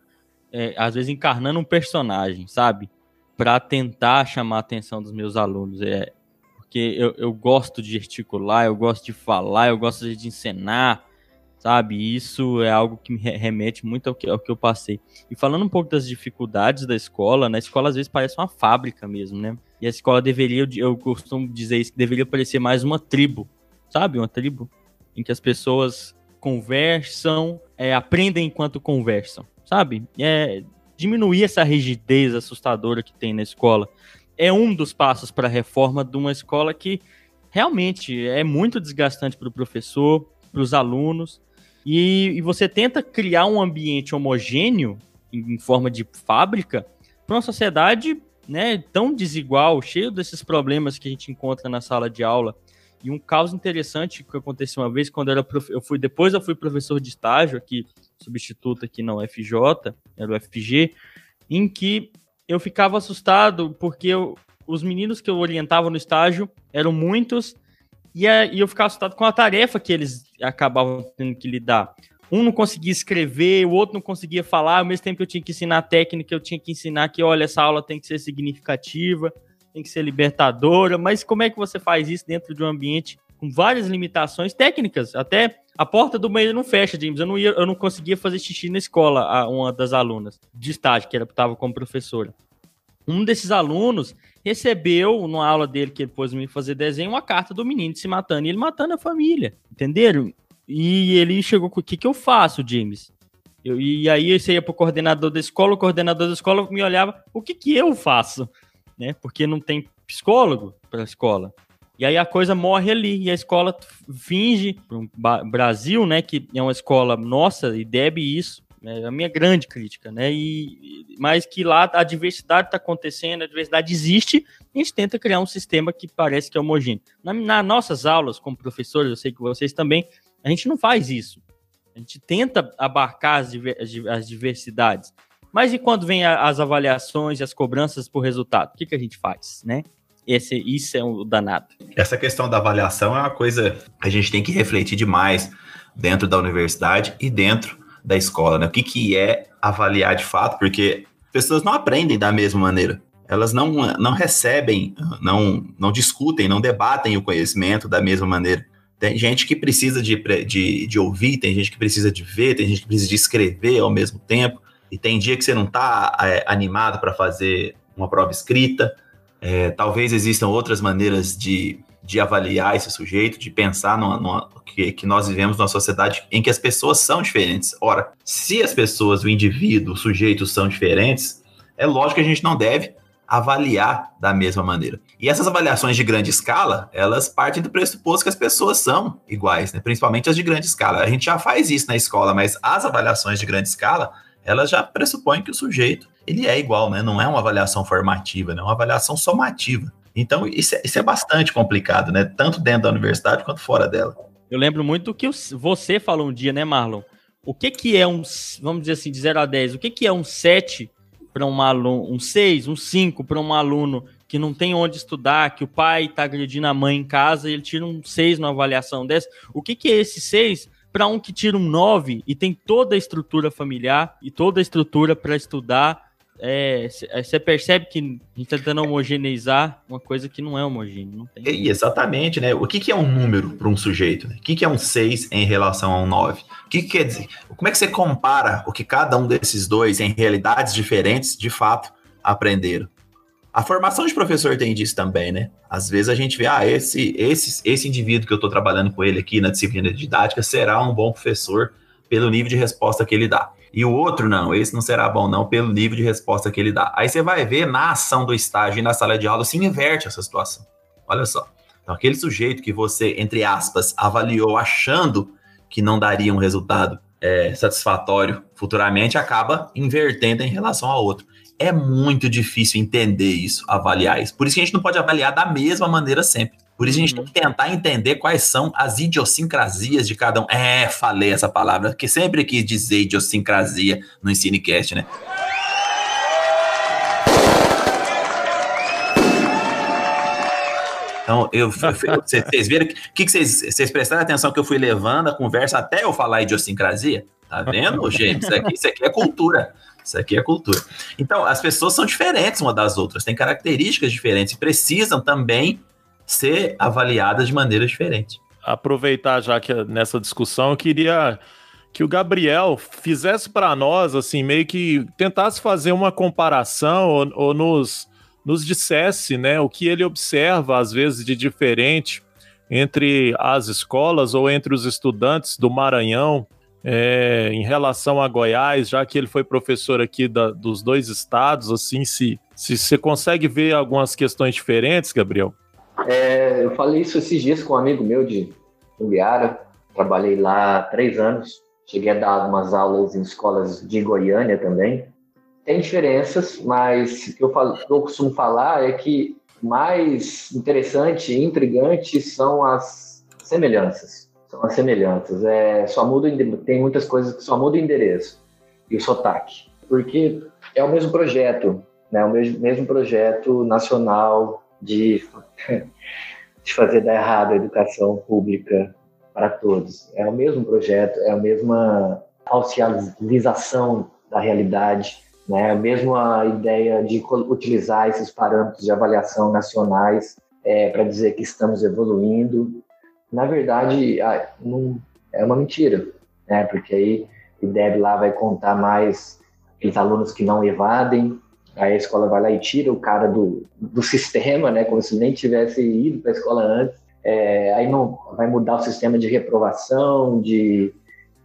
é, às vezes encarnando um personagem, sabe? Para tentar chamar a atenção dos meus alunos. É, porque eu, eu gosto de articular, eu gosto de falar, eu gosto de encenar. Sabe? Isso é algo que me re- remete muito ao que, ao que eu passei. E falando um pouco das dificuldades da escola, na escola às vezes parece uma fábrica mesmo, né? E a escola deveria, eu costumo dizer isso, que deveria parecer mais uma tribo, sabe? Uma tribo em que as pessoas conversam, é, aprendem enquanto conversam, sabe? É, diminuir essa rigidez assustadora que tem na escola é um dos passos para a reforma de uma escola que realmente é muito desgastante para o professor, para os alunos, e, e você tenta criar um ambiente homogêneo em, em forma de fábrica para uma sociedade né, tão desigual, cheio desses problemas que a gente encontra na sala de aula. E um caso interessante que aconteceu uma vez quando eu era prof... eu fui depois eu fui professor de estágio aqui, substituto aqui na UFJ, era o FG, em que eu ficava assustado porque eu- os meninos que eu orientava no estágio eram muitos e, a- e eu ficava assustado com a tarefa que eles acabavam tendo que lidar. Um não conseguia escrever, o outro não conseguia falar, ao mesmo tempo que eu tinha que ensinar a técnica, eu tinha que ensinar que, olha, essa aula tem que ser significativa, tem que ser libertadora, mas como é que você faz isso dentro de um ambiente com várias limitações técnicas? Até a porta do banheiro não fecha, James. Eu não, ia, eu não conseguia fazer xixi na escola, a- uma das alunas de estágio, que estava como professora. Um desses alunos recebeu, numa aula dele, que ele pôs me fazer desenho, uma carta do menino se matando, e ele matando a família, entenderam? E ele chegou com o que, que eu faço, James? Eu, e aí você ia pro coordenador da escola, o coordenador da escola me olhava, o que que eu faço? Né? Porque não tem psicólogo para a escola. E aí a coisa morre ali, e a escola finge, Brasil, né, que é uma escola nossa e deve isso, é a minha grande crítica, né, e, mas que lá a diversidade está acontecendo, a diversidade existe, a gente tenta criar um sistema que parece que é homogêneo. Na, nas nossas aulas, como professores, eu sei que vocês também, a gente não faz isso. A gente tenta abarcar as, as di- as diversidades. Mas e quando vem a- as avaliações e as cobranças por resultado? O que, que a gente faz, né? Esse, isso é o danado. Essa questão da avaliação é uma coisa que a gente tem que refletir demais dentro da universidade e dentro da escola, né? O que, que é avaliar de fato, porque pessoas não aprendem da mesma maneira. Elas não, não recebem, não, não discutem, não debatem o conhecimento da mesma maneira. Tem gente que precisa de, de, de ouvir, tem gente que precisa de ver, tem gente que precisa de escrever ao mesmo tempo. E tem dia que você não está animado para fazer uma prova escrita. É, talvez existam outras maneiras de, de avaliar esse sujeito, de pensar numa- que, que nós vivemos numa sociedade em que as pessoas são diferentes. Ora, se as pessoas, o indivíduo, os sujeitos são diferentes, é lógico que a gente não deve avaliar da mesma maneira. E essas avaliações de grande escala, elas partem do pressuposto que as pessoas são iguais, né? principalmente as de grande escala. A gente já faz isso na escola, mas as avaliações de grande escala, elas já pressupõem que o sujeito ele é igual, né? Não é uma avaliação formativa, né? É uma avaliação somativa. Então, isso é, isso é bastante complicado, né? Tanto dentro da universidade quanto fora dela. Eu lembro muito do que você falou um dia, né, Marlon? O que que é um, vamos dizer assim, de 0 a 10, o que que é um 7 para um aluno, um 6, um 5 para um aluno que não tem onde estudar, que o pai está agredindo a mãe em casa e ele tira um 6 numa avaliação dessa? O que que é esse 6 para um que tira um 9 e tem toda a estrutura familiar e toda a estrutura para estudar? Você percebe que a gente está tentando homogeneizar uma coisa que não é homogênea. Não tem. E, exatamente, né? O que, que é um número para um sujeito? Né? O que, que é um 6 em relação a um 9? O que, que quer dizer? Como é que você compara o que cada um desses dois, em realidades diferentes, de fato, aprenderam? A formação de professor tem disso também, né? Às vezes a gente vê, ah, esse, esse, esse indivíduo que eu estou trabalhando com ele aqui na disciplina didática será um bom professor pelo nível de resposta que ele dá. E o outro não, esse não será bom não pelo nível de resposta que ele dá. Aí você vai ver na ação do estágio e na sala de aula se inverte essa situação. Olha só. Então aquele sujeito que você, entre aspas, avaliou achando que não daria um resultado é, satisfatório futuramente, acaba invertendo em relação ao outro. É muito difícil entender isso, avaliar isso. Por isso que a gente não pode avaliar da mesma maneira sempre. Por isso a gente tem que tentar entender quais são as idiosincrasias de cada um. É, falei essa palavra, que sempre quis dizer idiosincrasia no Ensinecast, né? Então, eu, vocês viram que, que vocês, vocês prestaram atenção que eu fui levando a conversa até eu falar idiosincrasia? Tá vendo, gente? Isso aqui, isso aqui é cultura. Isso aqui é cultura. Então, as pessoas são diferentes uma das outras, têm características diferentes e precisam também ser avaliadas de maneira diferente. aproveitar já que nessa discussão, eu queria que o Gabriel fizesse para nós, assim, meio que tentasse fazer uma comparação ou, ou nos, nos dissesse, né, o que ele observa, às vezes, de diferente entre as escolas ou entre os estudantes do Maranhão é, em relação a Goiás, já que ele foi professor aqui da, dos dois estados, assim, se, se você consegue ver algumas questões diferentes, Gabriel? É, eu falei isso esses dias com um amigo meu de Umbiara, trabalhei lá três anos, cheguei a dar umas aulas em escolas de Goiânia também. Tem diferenças, mas o que eu, falo, que eu costumo falar é que mais interessante e intrigante são as semelhanças. São as semelhanças. É, só muda, tem muitas coisas que só muda o endereço e o sotaque. Porque é o mesmo projeto, né? o mesmo, mesmo projeto nacional de, de fazer dar errado a educação pública para todos. É o mesmo projeto, é a mesma oficialização da realidade, né? A ideia de utilizar esses parâmetros de avaliação nacionais é, para dizer que estamos evoluindo. Na verdade, é uma mentira, né? Porque aí o IDEB lá vai contar mais aqueles alunos que não evadem, aí a escola vai lá e tira o cara do, do sistema, né? Como se nem tivesse ido para a escola antes. É, aí não vai mudar o sistema de reprovação, de,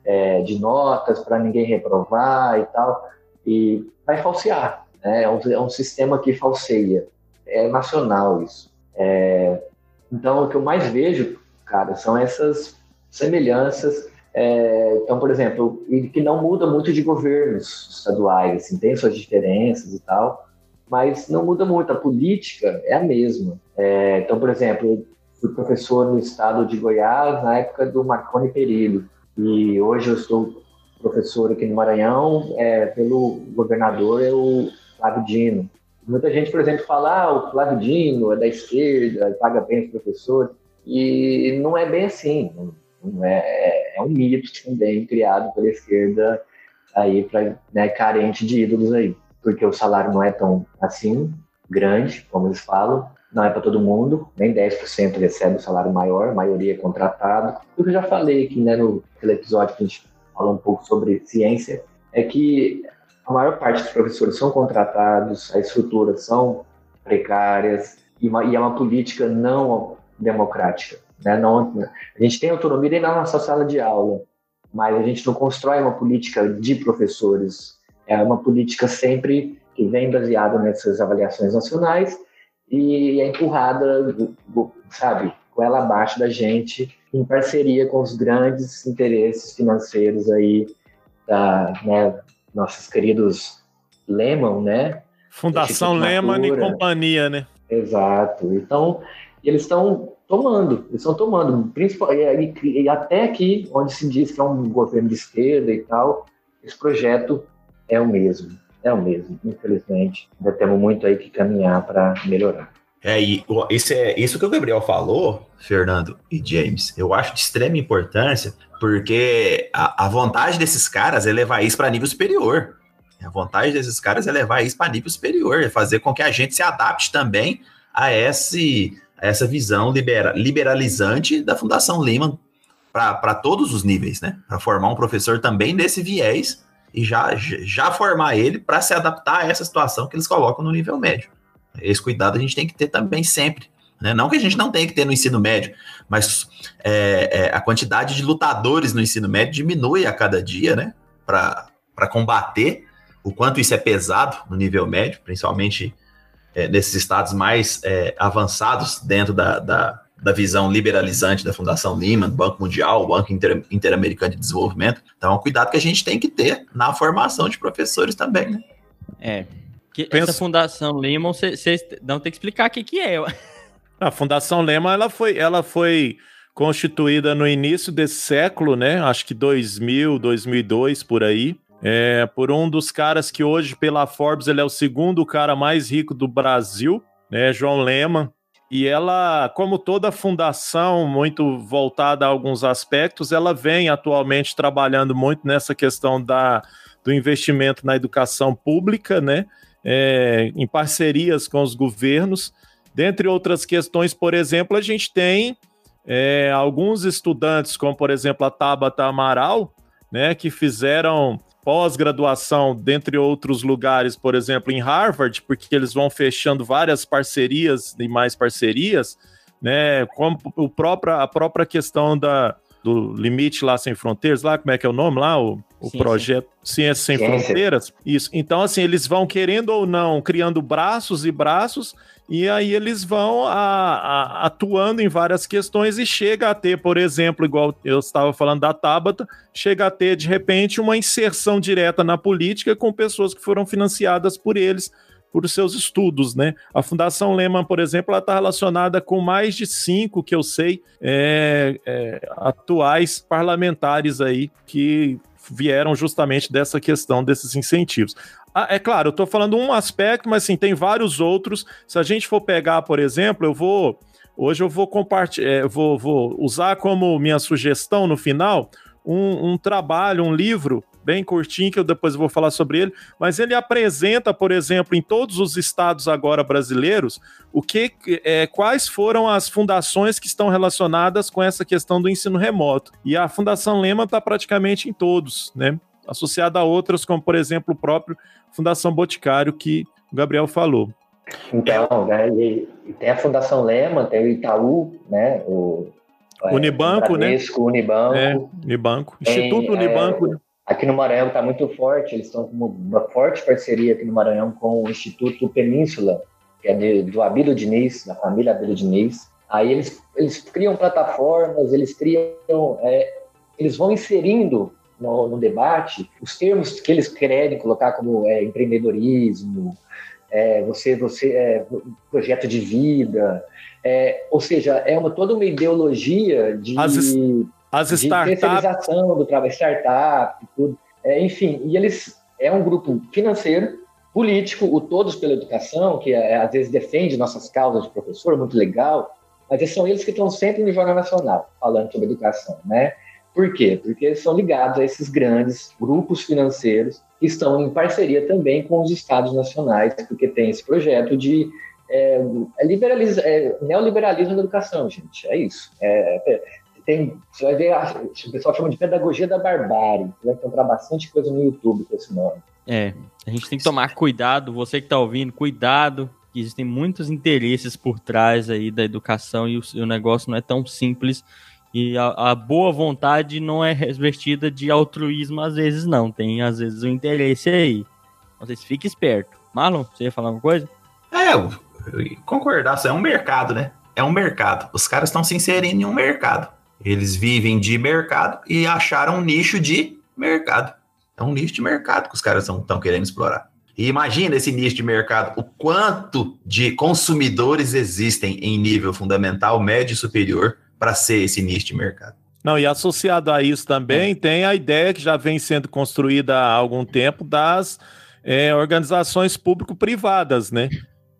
é, de notas para ninguém reprovar e tal e vai falsear. Né? É, um, é um sistema que falseia. É nacional isso. É, então, o que eu mais vejo, cara, são essas semelhanças. É, então, por exemplo, e que não muda muito de governos estaduais, assim, tem suas diferenças e tal, mas não muda muito. A política é a mesma. É, então, por exemplo, fui professor no estado de Goiás na época do Marconi Perillo, e hoje eu estou professor aqui no Maranhão, é, pelo governador, é o Flávio Dino. Muita gente, por exemplo, fala, ah, o Flávio Dino é da esquerda, paga bem os professores, e não é bem assim, não é, é, é um mito também criado pela esquerda aí para né, carente de ídolos aí, porque o salário não é tão assim grande, como eles falam, não é para todo mundo, nem 10% recebe o salário maior, a maioria é contratado. O que eu já falei aqui né, no episódio que a gente fala um pouco sobre ciência, é que a maior parte dos professores são contratados, as estruturas são precárias e, uma, e é uma política não democrática. Né? Não, a gente tem autonomia dentro da nossa sala de aula, mas a gente não constrói uma política de professores. É uma política sempre que vem baseada nessas avaliações nacionais e é empurrada, sabe, com ela abaixo da gente em parceria com os grandes interesses financeiros aí da, né, nossos queridos Lehman, né? Fundação Lehman e companhia, né? Exato. Então, eles estão tomando, eles estão tomando, principalmente e, e até aqui, onde se diz que é um governo de esquerda e tal, esse projeto é o mesmo, é o mesmo, infelizmente. Ainda temos muito aí que caminhar para melhorar. É, e isso, é, isso que o Gabriel falou, Fernando e James, eu acho de extrema importância, porque a, a vontade desses caras é levar isso para nível superior. A vontade desses caras é levar isso para nível superior, é fazer com que a gente se adapte também a, esse, essa visão libera, liberalizante da Fundação Lehman para todos os níveis, né? Para formar um professor também desse viés e já, já formar ele para se adaptar a essa situação que eles colocam no nível médio. Esse cuidado a gente tem que ter também sempre. Né? Não que a gente não tenha que ter no ensino médio, mas é, é, a quantidade de lutadores no ensino médio diminui a cada dia, né? Para combater o quanto isso é pesado no nível médio, principalmente é, nesses estados mais é, avançados dentro da, da, da, visão liberalizante da Fundação Lehman, Banco Mundial, Banco Inter, Interamericano de Desenvolvimento. Então, é um cuidado que a gente tem que ter na formação de professores também, né? É, que Penso... Essa Fundação Lehman, vocês não tem que explicar o que, que é. A Fundação Lehman, ela foi, ela foi constituída no início desse século, né? Acho que 2000, 2002, por aí. É, por um dos caras que hoje, pela Forbes, ele é o segundo cara mais rico do Brasil, né? João Lehman. E ela, como toda fundação, muito voltada a alguns aspectos, ela vem atualmente trabalhando muito nessa questão da, do investimento na educação pública, né? é, em parcerias com os governos. Dentre outras questões, por exemplo, a gente tem é, alguns estudantes, como por exemplo a Tabata Amaral, né, que fizeram pós-graduação, dentre outros lugares, por exemplo, em Harvard, porque eles vão fechando várias parcerias e mais parcerias, né? Como o próprio, a própria questão da, do Limite lá Sem Fronteiras, lá, como é que é o nome lá? O, o sim, projeto sim. Ciência Sem Ciência. Fronteiras. Isso. Então, assim, eles vão, querendo ou não, criando braços e braços, e aí eles vão a, a, atuando em várias questões e chega a ter, por exemplo, igual eu estava falando da Tabata, chega a ter, de repente, uma inserção direta na política com pessoas que foram financiadas por eles por seus estudos, né? A Fundação Lehman, por exemplo, ela está relacionada com mais de cinco, que eu sei, é, é, atuais parlamentares aí que vieram justamente dessa questão desses incentivos. Ah, é claro, eu estou falando um aspecto, mas sim, tem vários outros. Se a gente for pegar, por exemplo, eu vou. Hoje eu vou compartilhar, é, vou, vou usar como minha sugestão no final um, um trabalho, um livro bem curtinho, que eu depois vou falar sobre ele, mas ele apresenta, por exemplo, em todos os estados agora brasileiros, o que, é, quais foram as fundações que estão relacionadas com essa questão do ensino remoto. E a Fundação Lema está praticamente em todos, né? Associada a outras, como por exemplo o próprio Fundação Boticário, que o Gabriel falou. Então, né, e, e tem a Fundação Lema, tem o Itaú, né? O, é, Unibanco, né? Unibanco. É, Unibanco. Instituto é, Unibanco, né? Aqui no Maranhão está muito forte, eles estão com uma forte parceria aqui no Maranhão com o Instituto Península, que é de, do Abílio Diniz, da família Abílio Diniz. Aí eles, eles criam plataformas, eles criam, é, eles vão inserindo no, no, debate os termos que eles querem colocar como é, empreendedorismo, é, você, você é, projeto de vida, é, ou seja, é uma toda uma ideologia de As as startups. terceirização do trabalho, startup, tudo. É, enfim, e eles é um grupo financeiro, político, o Todos pela Educação, que é, às vezes defende nossas causas de professor, muito legal, mas são eles que estão sempre no Jornal Nacional falando sobre educação, né? Por quê? Porque eles são ligados a esses grandes grupos financeiros que estão em parceria também com os estados nacionais, porque tem esse projeto de é, é, é neoliberalismo da educação, gente. É isso. É, tem, você vai ver, o pessoal chama de pedagogia da barbárie. Você vai encontrar bastante coisa no YouTube com esse nome. É, a gente tem que tomar cuidado, você que está ouvindo, cuidado, que existem muitos interesses por trás aí da educação e o, o negócio não é tão simples. E a, a, boa vontade não é revestida de altruísmo, às vezes não. Tem, às vezes, o um interesse aí. Vocês fiquem espertos. Marlon, você ia falar alguma coisa? É, eu, eu concordar, é um mercado, né? É um mercado. Os caras estão se inserindo em um mercado. Eles vivem de mercado e acharam um nicho de mercado. É um nicho de mercado que os caras estão querendo explorar. E imagina esse nicho de mercado, o quanto de consumidores existem em nível fundamental, médio e superior para ser esse nicho de mercado. Não, e associado a isso também é. tem a ideia que já vem sendo construída há algum tempo das é, organizações público-privadas, né?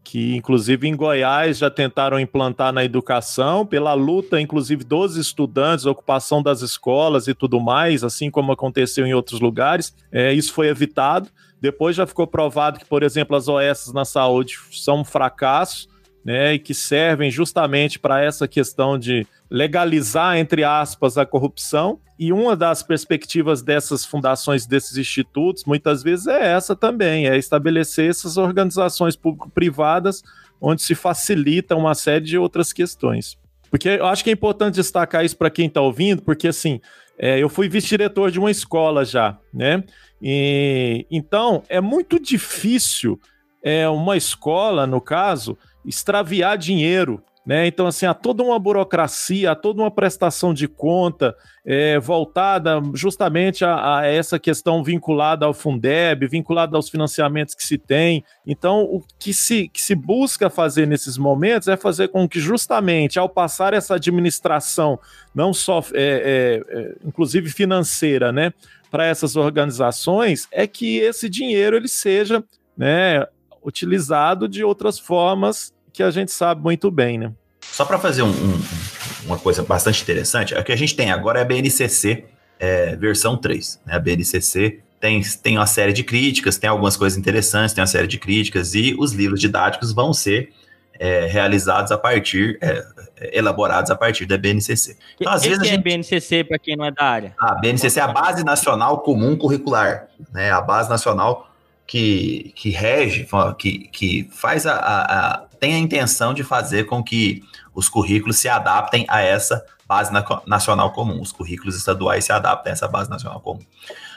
Que inclusive em Goiás já tentaram implantar na educação, pela luta, inclusive, dos estudantes, ocupação das escolas e tudo mais, assim como aconteceu em outros lugares. É, isso foi evitado. Depois já ficou provado que, por exemplo, as OS na saúde são um fracasso, né, e que servem justamente para essa questão de legalizar, entre aspas, a corrupção. E uma das perspectivas dessas fundações, desses institutos, muitas vezes é essa também, é estabelecer essas organizações público-privadas onde se facilita uma série de outras questões. Porque eu acho que é importante destacar isso para quem está ouvindo, porque assim, é, eu fui vice-diretor de uma escola já, né? E, então, é muito difícil é, uma escola, no caso, extraviar dinheiro né? Então, assim, há toda uma burocracia, há toda uma prestação de conta é, voltada justamente a, a, essa questão vinculada ao Fundeb, vinculada aos financiamentos que se tem. Então, o que se, que se busca fazer nesses momentos é fazer com que, justamente, ao passar essa administração, não só, é, é, é inclusive financeira, né, para essas organizações, é que esse dinheiro ele seja né, utilizado de outras formas que a gente sabe muito bem, né? Só para fazer um, um, uma coisa bastante interessante, o que a gente tem agora é a BNCC é, versão 3. Né? A BNCC tem, tem uma série de críticas, tem algumas coisas interessantes, tem uma série de críticas, e os livros didáticos vão ser é, realizados a partir, é, é, elaborados a partir da BNCC. Então, às vezes a gente... é BNCC para quem não é da área? A BNCC é a Base Nacional Comum Curricular, né? A base nacional que, que rege, que, que faz a, a, a, tem a intenção de fazer com que os currículos se adaptem a essa base na, nacional comum. Os currículos estaduais se adaptam a essa base nacional comum.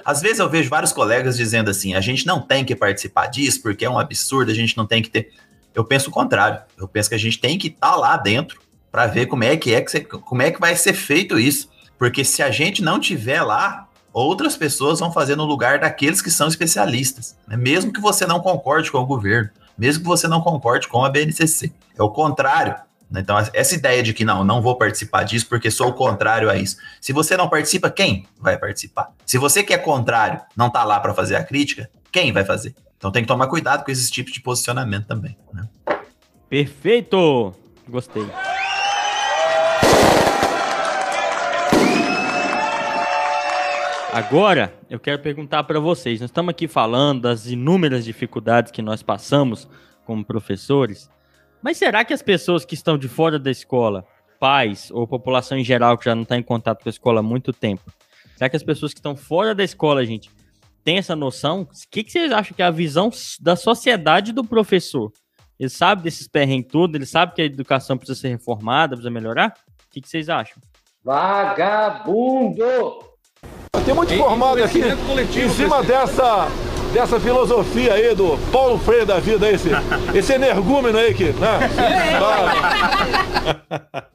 Às vezes eu vejo vários colegas dizendo assim: a gente não tem que participar disso porque é um absurdo, a gente não tem que ter. Eu penso o contrário. Eu penso que a gente tem que estar tá lá dentro para ver como é que é que você, como é que vai ser feito isso. Porque se a gente não tiver lá, outras pessoas vão fazer no lugar daqueles que são especialistas, né? mesmo que você não concorde com o governo, mesmo que você não concorde com a BNCC. É o contrário. Né? Então, essa ideia de que não, não vou participar disso porque sou o contrário a isso. Se você não participa, quem vai participar? Se você que é contrário não está lá para fazer a crítica, quem vai fazer? Então tem que tomar cuidado com esses tipos de posicionamento também. Né? Perfeito! Gostei. Agora, eu quero perguntar para vocês. Nós estamos aqui falando das inúmeras dificuldades que nós passamos como professores, mas será que as pessoas que estão de fora da escola, pais ou população em geral que já não está em contato com a escola há muito tempo, será que as pessoas que estão fora da escola, gente, têm essa noção? O que, que vocês acham que é a visão da sociedade do professor? Ele sabe desses perrengues tudo? Ele sabe que a educação precisa ser reformada, precisa melhorar? O que, que vocês acham? Vagabundo! Tem muito formado aqui em cima dessa, dessa filosofia aí do Paulo Freire da vida, esse, esse energúmeno aí que. Né?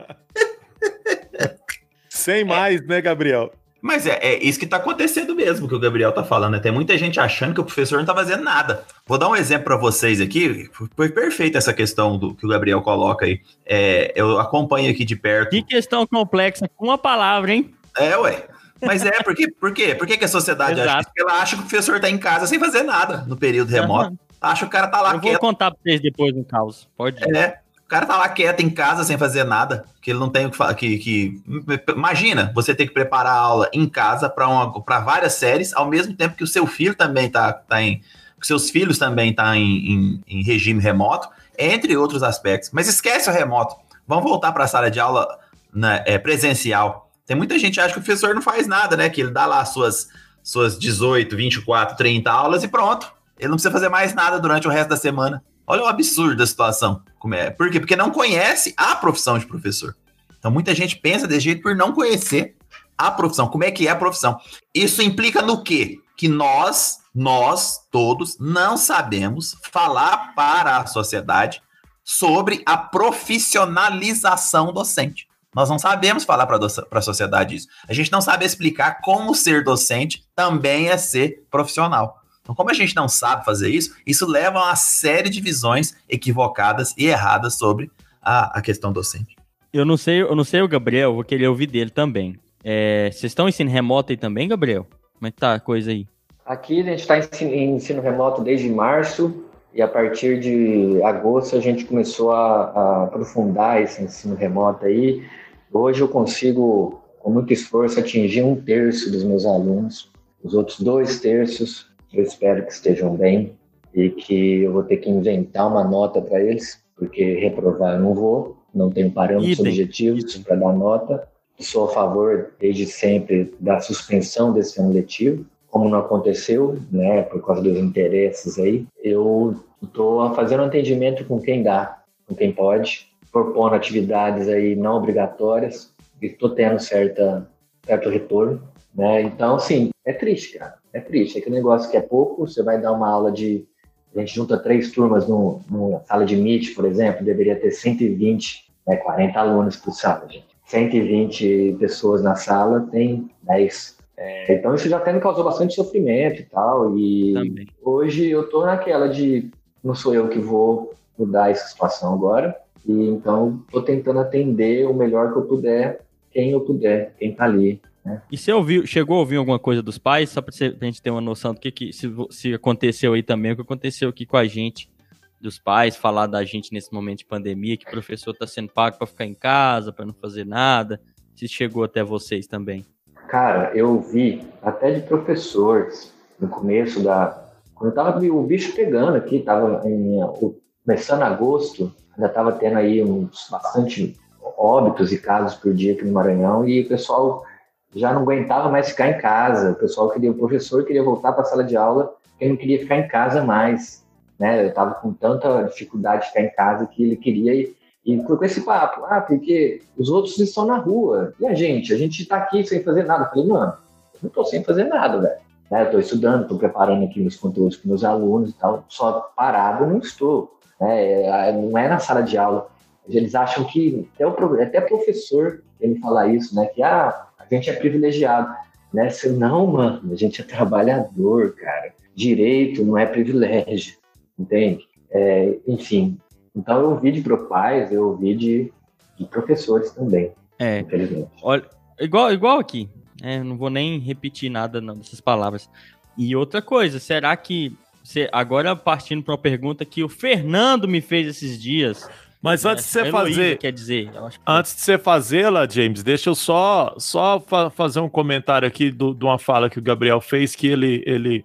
Sem mais, né, Gabriel? Mas é, é isso que está acontecendo mesmo, que o Gabriel está falando. Né? Tem muita gente achando que o professor não está fazendo nada. Vou dar um exemplo para vocês aqui. Foi perfeita essa questão do que o Gabriel coloca aí. É, eu acompanho aqui de perto. Que questão complexa, com uma palavra, hein? É, ué. Mas é, porque, por quê? Por que, que a sociedade acha isso? Ela acha que o professor está em casa sem fazer nada no período remoto. Uhum. Acha que o cara tá lá Eu quieto. vou contar para vocês depois no caos. Pode ir. É. O cara tá lá quieto em casa sem fazer nada, que ele não tem o que falar. Que, que, imagina você ter que preparar a aula em casa para várias séries, ao mesmo tempo que o seu filho também tá, tá em. seus filhos também tá em, em, em regime remoto, entre outros aspectos. Mas esquece o remoto. Vamos voltar para a sala de aula né, é, presencial. Tem muita gente que acha que o professor não faz nada, né? Que ele dá lá suas, suas 18, 24, 30 aulas e pronto. Ele não precisa fazer mais nada durante o resto da semana. Olha o absurdo da situação. Como é. Por quê? Porque não conhece a profissão de professor. Então muita gente pensa desse jeito por não conhecer a profissão. Como é que é a profissão? Isso implica no quê? Que nós, nós todos, não sabemos falar para a sociedade sobre a profissionalização docente. Nós não sabemos falar para a sociedade isso. A gente não sabe explicar como ser docente também é ser profissional. Então, como a gente não sabe fazer isso, isso leva a uma série de visões equivocadas e erradas sobre a, a questão docente. Eu não sei, eu não sei o Gabriel, vou querer ouvir dele também. É, vocês estão em ensino remoto aí também, Gabriel? Como é que tá a coisa aí? Aqui a gente está em ensino remoto desde março e a partir de agosto a gente começou a, a aprofundar esse ensino remoto aí. Hoje eu consigo, com muito esforço, atingir um terço dos meus alunos. Os outros dois terços eu espero que estejam bem e que eu vou ter que inventar uma nota para eles, porque reprovar eu não vou, não tenho parâmetros Idem. objetivos para dar nota. Sou a favor, desde sempre, da suspensão desse ano letivo, como não aconteceu, né, por causa dos interesses aí. Eu estou fazendo um atendimento com quem dá, com quem pode, propondo atividades aí não obrigatórias e estou tendo certa, certo retorno, né? Então, sim, é triste, cara. É triste. É que negócio que é pouco, você vai dar uma aula de... A gente junta três turmas no, numa sala de Meet, por exemplo, deveria ter 120, né, 40 alunos por sala, gente. 120 pessoas na sala, tem 10. É, então isso já até me causou bastante sofrimento e tal. E Também. hoje eu tô naquela de não sou eu que vou mudar essa situação agora. E então estou tentando atender o melhor que eu puder, quem eu puder, quem está ali. Né? E você ouviu, chegou a ouvir alguma coisa dos pais, só para a gente ter uma noção do que, que se, se aconteceu aí também, o que aconteceu aqui com a gente, dos pais, falar da gente nesse momento de pandemia, que o professor está sendo pago para ficar em casa, para não fazer nada. Se chegou até vocês também. Cara, eu ouvi até de professores no começo da. Quando eu tava o bicho pegando aqui, tava em, começando agosto, ainda estava tendo aí uns bastante óbitos e casos por dia aqui no Maranhão e o pessoal já não aguentava mais ficar em casa. O pessoal queria, o professor queria voltar para a sala de aula, ele não queria ficar em casa mais, né? Eu estava com tanta dificuldade de ficar em casa que ele queria ir e com esse papo, ah, porque os outros estão na rua. E a gente? A gente está aqui sem fazer nada. Eu falei, mano, eu não estou sem fazer nada, velho. Né? Estou estudando, estou preparando aqui meus conteúdos com meus alunos e tal. Só parado não estou. Né? Não é na sala de aula. Eles acham que, até, o, até professor, ele fala isso, né? Que, ah, a gente é privilegiado. Né? Você, não, mano, a gente é trabalhador, cara. Direito não é privilégio, entende? É, enfim, então eu ouvi de pais, eu ouvi de, de professores também, é, infelizmente. Olha, igual, igual aqui, é, não vou nem repetir nada não, dessas palavras. E outra coisa, será que você, agora partindo para uma pergunta que o Fernando me fez esses dias. Mas antes de você fazer, quer dizer, que... antes de você fazê-la, James, deixa eu só só fa fazer um comentário aqui do, de uma fala que o Gabriel fez que ele ele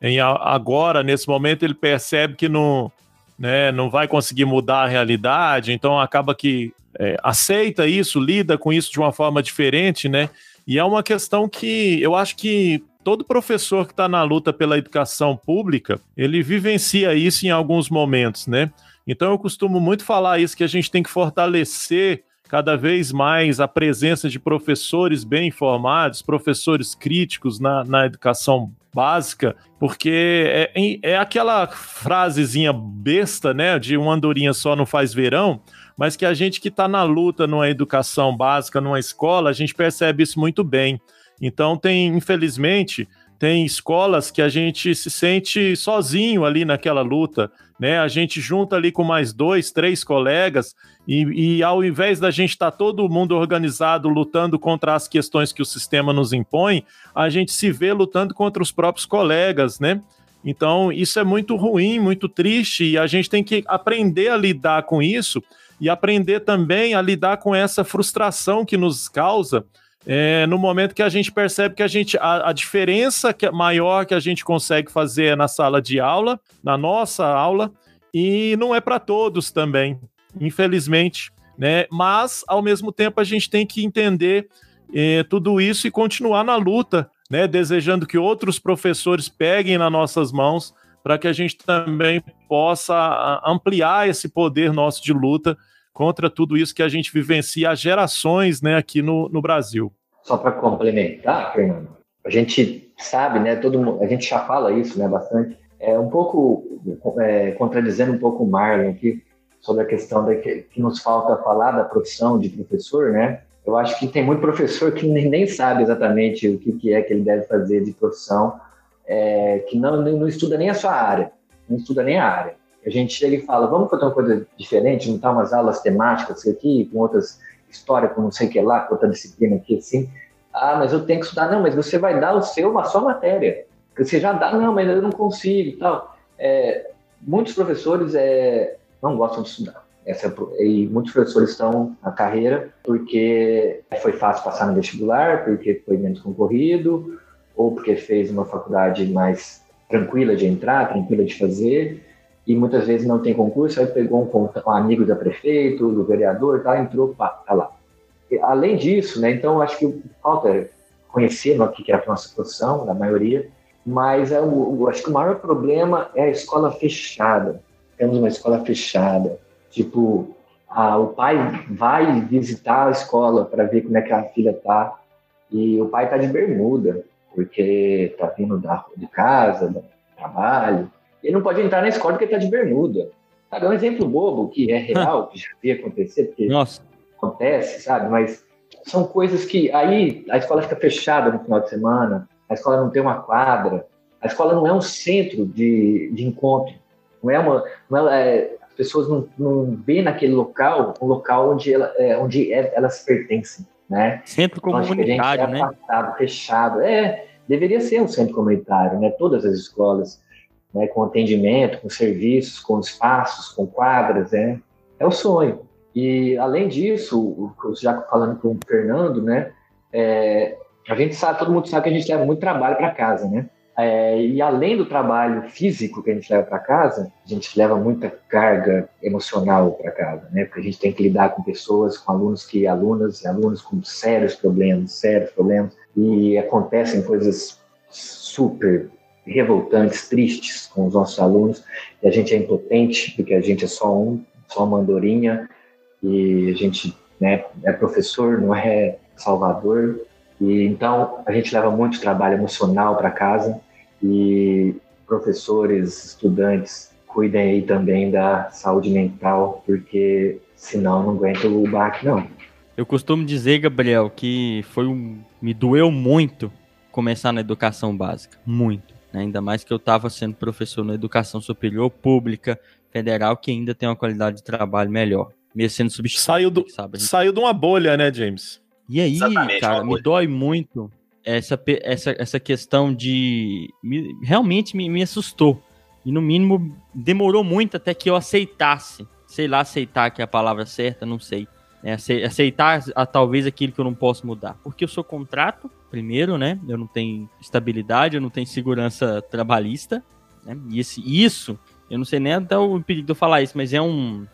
em, agora nesse momento ele percebe que não né, não vai conseguir mudar a realidade, então acaba que é, aceita isso, lida com isso de uma forma diferente, né? E é uma questão que eu acho que todo professor que está na luta pela educação pública, ele vivencia isso em alguns momentos, né? Então eu costumo muito falar isso, que a gente tem que fortalecer cada vez mais a presença de professores bem informados, professores críticos na, na educação básica, porque é, é aquela frasezinha besta, né, de uma andorinha só não faz verão, mas que a gente que está na luta numa educação básica, numa escola, a gente percebe isso muito bem. Então tem, infelizmente, tem escolas que a gente se sente sozinho ali naquela luta, né? A gente junta ali com mais dois, três colegas e, e ao invés da gente estar tá todo mundo organizado lutando contra as questões que o sistema nos impõe, a gente se vê lutando contra os próprios colegas, né? Então isso é muito ruim, muito triste e a gente tem que aprender a lidar com isso e aprender também a lidar com essa frustração que nos causa é, no momento que a gente percebe que a gente a, a diferença que, maior que a gente consegue fazer é na sala de aula, na nossa aula, e não é para todos também, infelizmente, né? Mas ao mesmo tempo a gente tem que entender é, tudo isso e continuar na luta, né? Desejando que outros professores peguem nas nossas mãos para que a gente também possa ampliar esse poder nosso de luta contra tudo isso que a gente vivencia há gerações né, aqui no, no Brasil. Só para complementar, Fernando, a gente sabe, né, todo mundo, a gente já fala isso né, bastante, é um pouco é, contradizendo um pouco o Marlon aqui sobre a questão da que, que, nos falta falar da profissão de professor, né? Eu acho que tem muito professor que nem, sabe exatamente o que, que, é que ele deve fazer de profissão, é, que não, não estuda nem a sua área, não estuda nem a área a gente chega e fala, vamos fazer uma coisa diferente, montar umas aulas temáticas aqui, com outras histórias, com não sei o que lá, com outra disciplina aqui, assim. Ah, mas eu tenho que estudar. Não, mas você vai dar o seu, uma só matéria. Você já dá, não, mas eu não consigo e tal. É, muitos professores é, não gostam de estudar. Essa, é e muitos professores estão na carreira porque foi fácil passar no vestibular, porque foi menos concorrido, ou porque fez uma faculdade mais tranquila de entrar, tranquila de fazer, e muitas vezes não tem concurso, aí pegou um, um amigo da prefeito, do vereador, tá, entrou, pá, tá lá. E, além disso, né, então acho que falta conhecer o que é a nossa profissão, da maioria, mas é o, acho que o maior problema é a escola fechada. Temos uma escola fechada, tipo, a, o pai vai visitar a escola para ver como é que a filha tá, e o pai tá de bermuda, porque tá vindo da, de casa, do trabalho, ele não pode entrar na escola porque está de bermuda. Sabe, é um exemplo bobo que é real, que já vi acontecer, porque Nossa. acontece, sabe? Mas são coisas que aí a escola fica fechada no final de semana, a escola não tem uma quadra, a escola não é um centro de, de encontro, não é uma, não é, as pessoas não, não veem naquele local um local onde, ela, é, onde é, elas pertencem, né? Centro então, comunitário, é né? Afastado, fechado, é, deveria ser um centro comunitário, né? Todas as escolas né, com atendimento, com serviços, com espaços, com quadras, é, é o sonho. E, além disso, já falando com o Fernando, né, é, a gente sabe, todo mundo sabe que a gente leva muito trabalho para casa, né? É, e além do trabalho físico que a gente leva para casa, a gente leva muita carga emocional para casa, né? Porque a gente tem que lidar com pessoas, com alunos que alunas e alunos com sérios problemas, sérios problemas, e acontecem coisas super revoltantes, tristes com os nossos alunos, e a gente é impotente porque a gente é só um, só uma andorinha, e a gente né, é professor, não é salvador, e então a gente leva muito trabalho emocional para casa e professores, estudantes, cuidem aí também da saúde mental, porque senão não aguenta o baque, não. Eu costumo dizer, Gabriel, que foi um. me doeu muito começar na educação básica. Muito. Né? Ainda mais que eu estava sendo professor na educação superior, pública, federal, que ainda tem uma qualidade de trabalho melhor. Mesmo sendo substituído. Saiu, do, sabe? saiu de uma bolha, né, James? E aí, Exatamente, cara, me dói muito essa, essa, essa questão de. Me, realmente me, me assustou. E no mínimo demorou muito até que eu aceitasse. Sei lá, aceitar que é a palavra certa, não sei. É, aceitar a, talvez aquilo que eu não posso mudar. Porque eu sou contrato, primeiro, né? Eu não tenho estabilidade, eu não tenho segurança trabalhista. Né? E esse, isso, eu não sei nem até o perigo de eu falar isso, mas é um,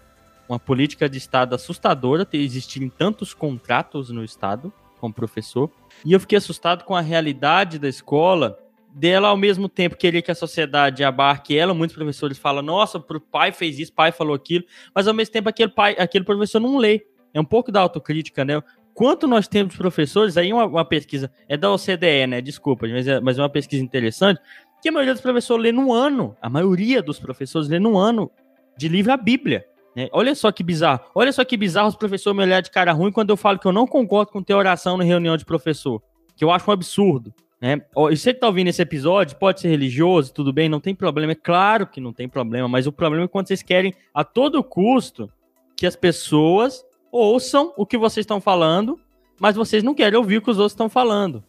uma política de Estado assustadora ter existirem tantos contratos no Estado como professor. E eu fiquei assustado com a realidade da escola, dela ao mesmo tempo querer que a sociedade abarque ela. Muitos professores falam, nossa, o pai fez isso, pai falou aquilo, mas ao mesmo tempo aquele, pai, aquele professor não lê. É um pouco da autocrítica, né? Quanto nós temos professores, aí uma, uma pesquisa, é da OCDE, né? Desculpa, mas é, mas é uma pesquisa interessante, que a maioria dos professores lê no ano, a maioria dos professores lê no ano de livro a Bíblia. Né? Olha só que bizarro. Olha só que bizarro os professores me olharem de cara ruim quando eu falo que eu não concordo com ter oração na reunião de professor. Que eu acho um absurdo. Né? E você que tá ouvindo esse episódio, pode ser religioso, tudo bem, não tem problema. É claro que não tem problema, mas o problema é quando vocês querem, a todo custo, que as pessoas ouçam o que vocês estão falando, mas vocês não querem ouvir o que os outros estão falando.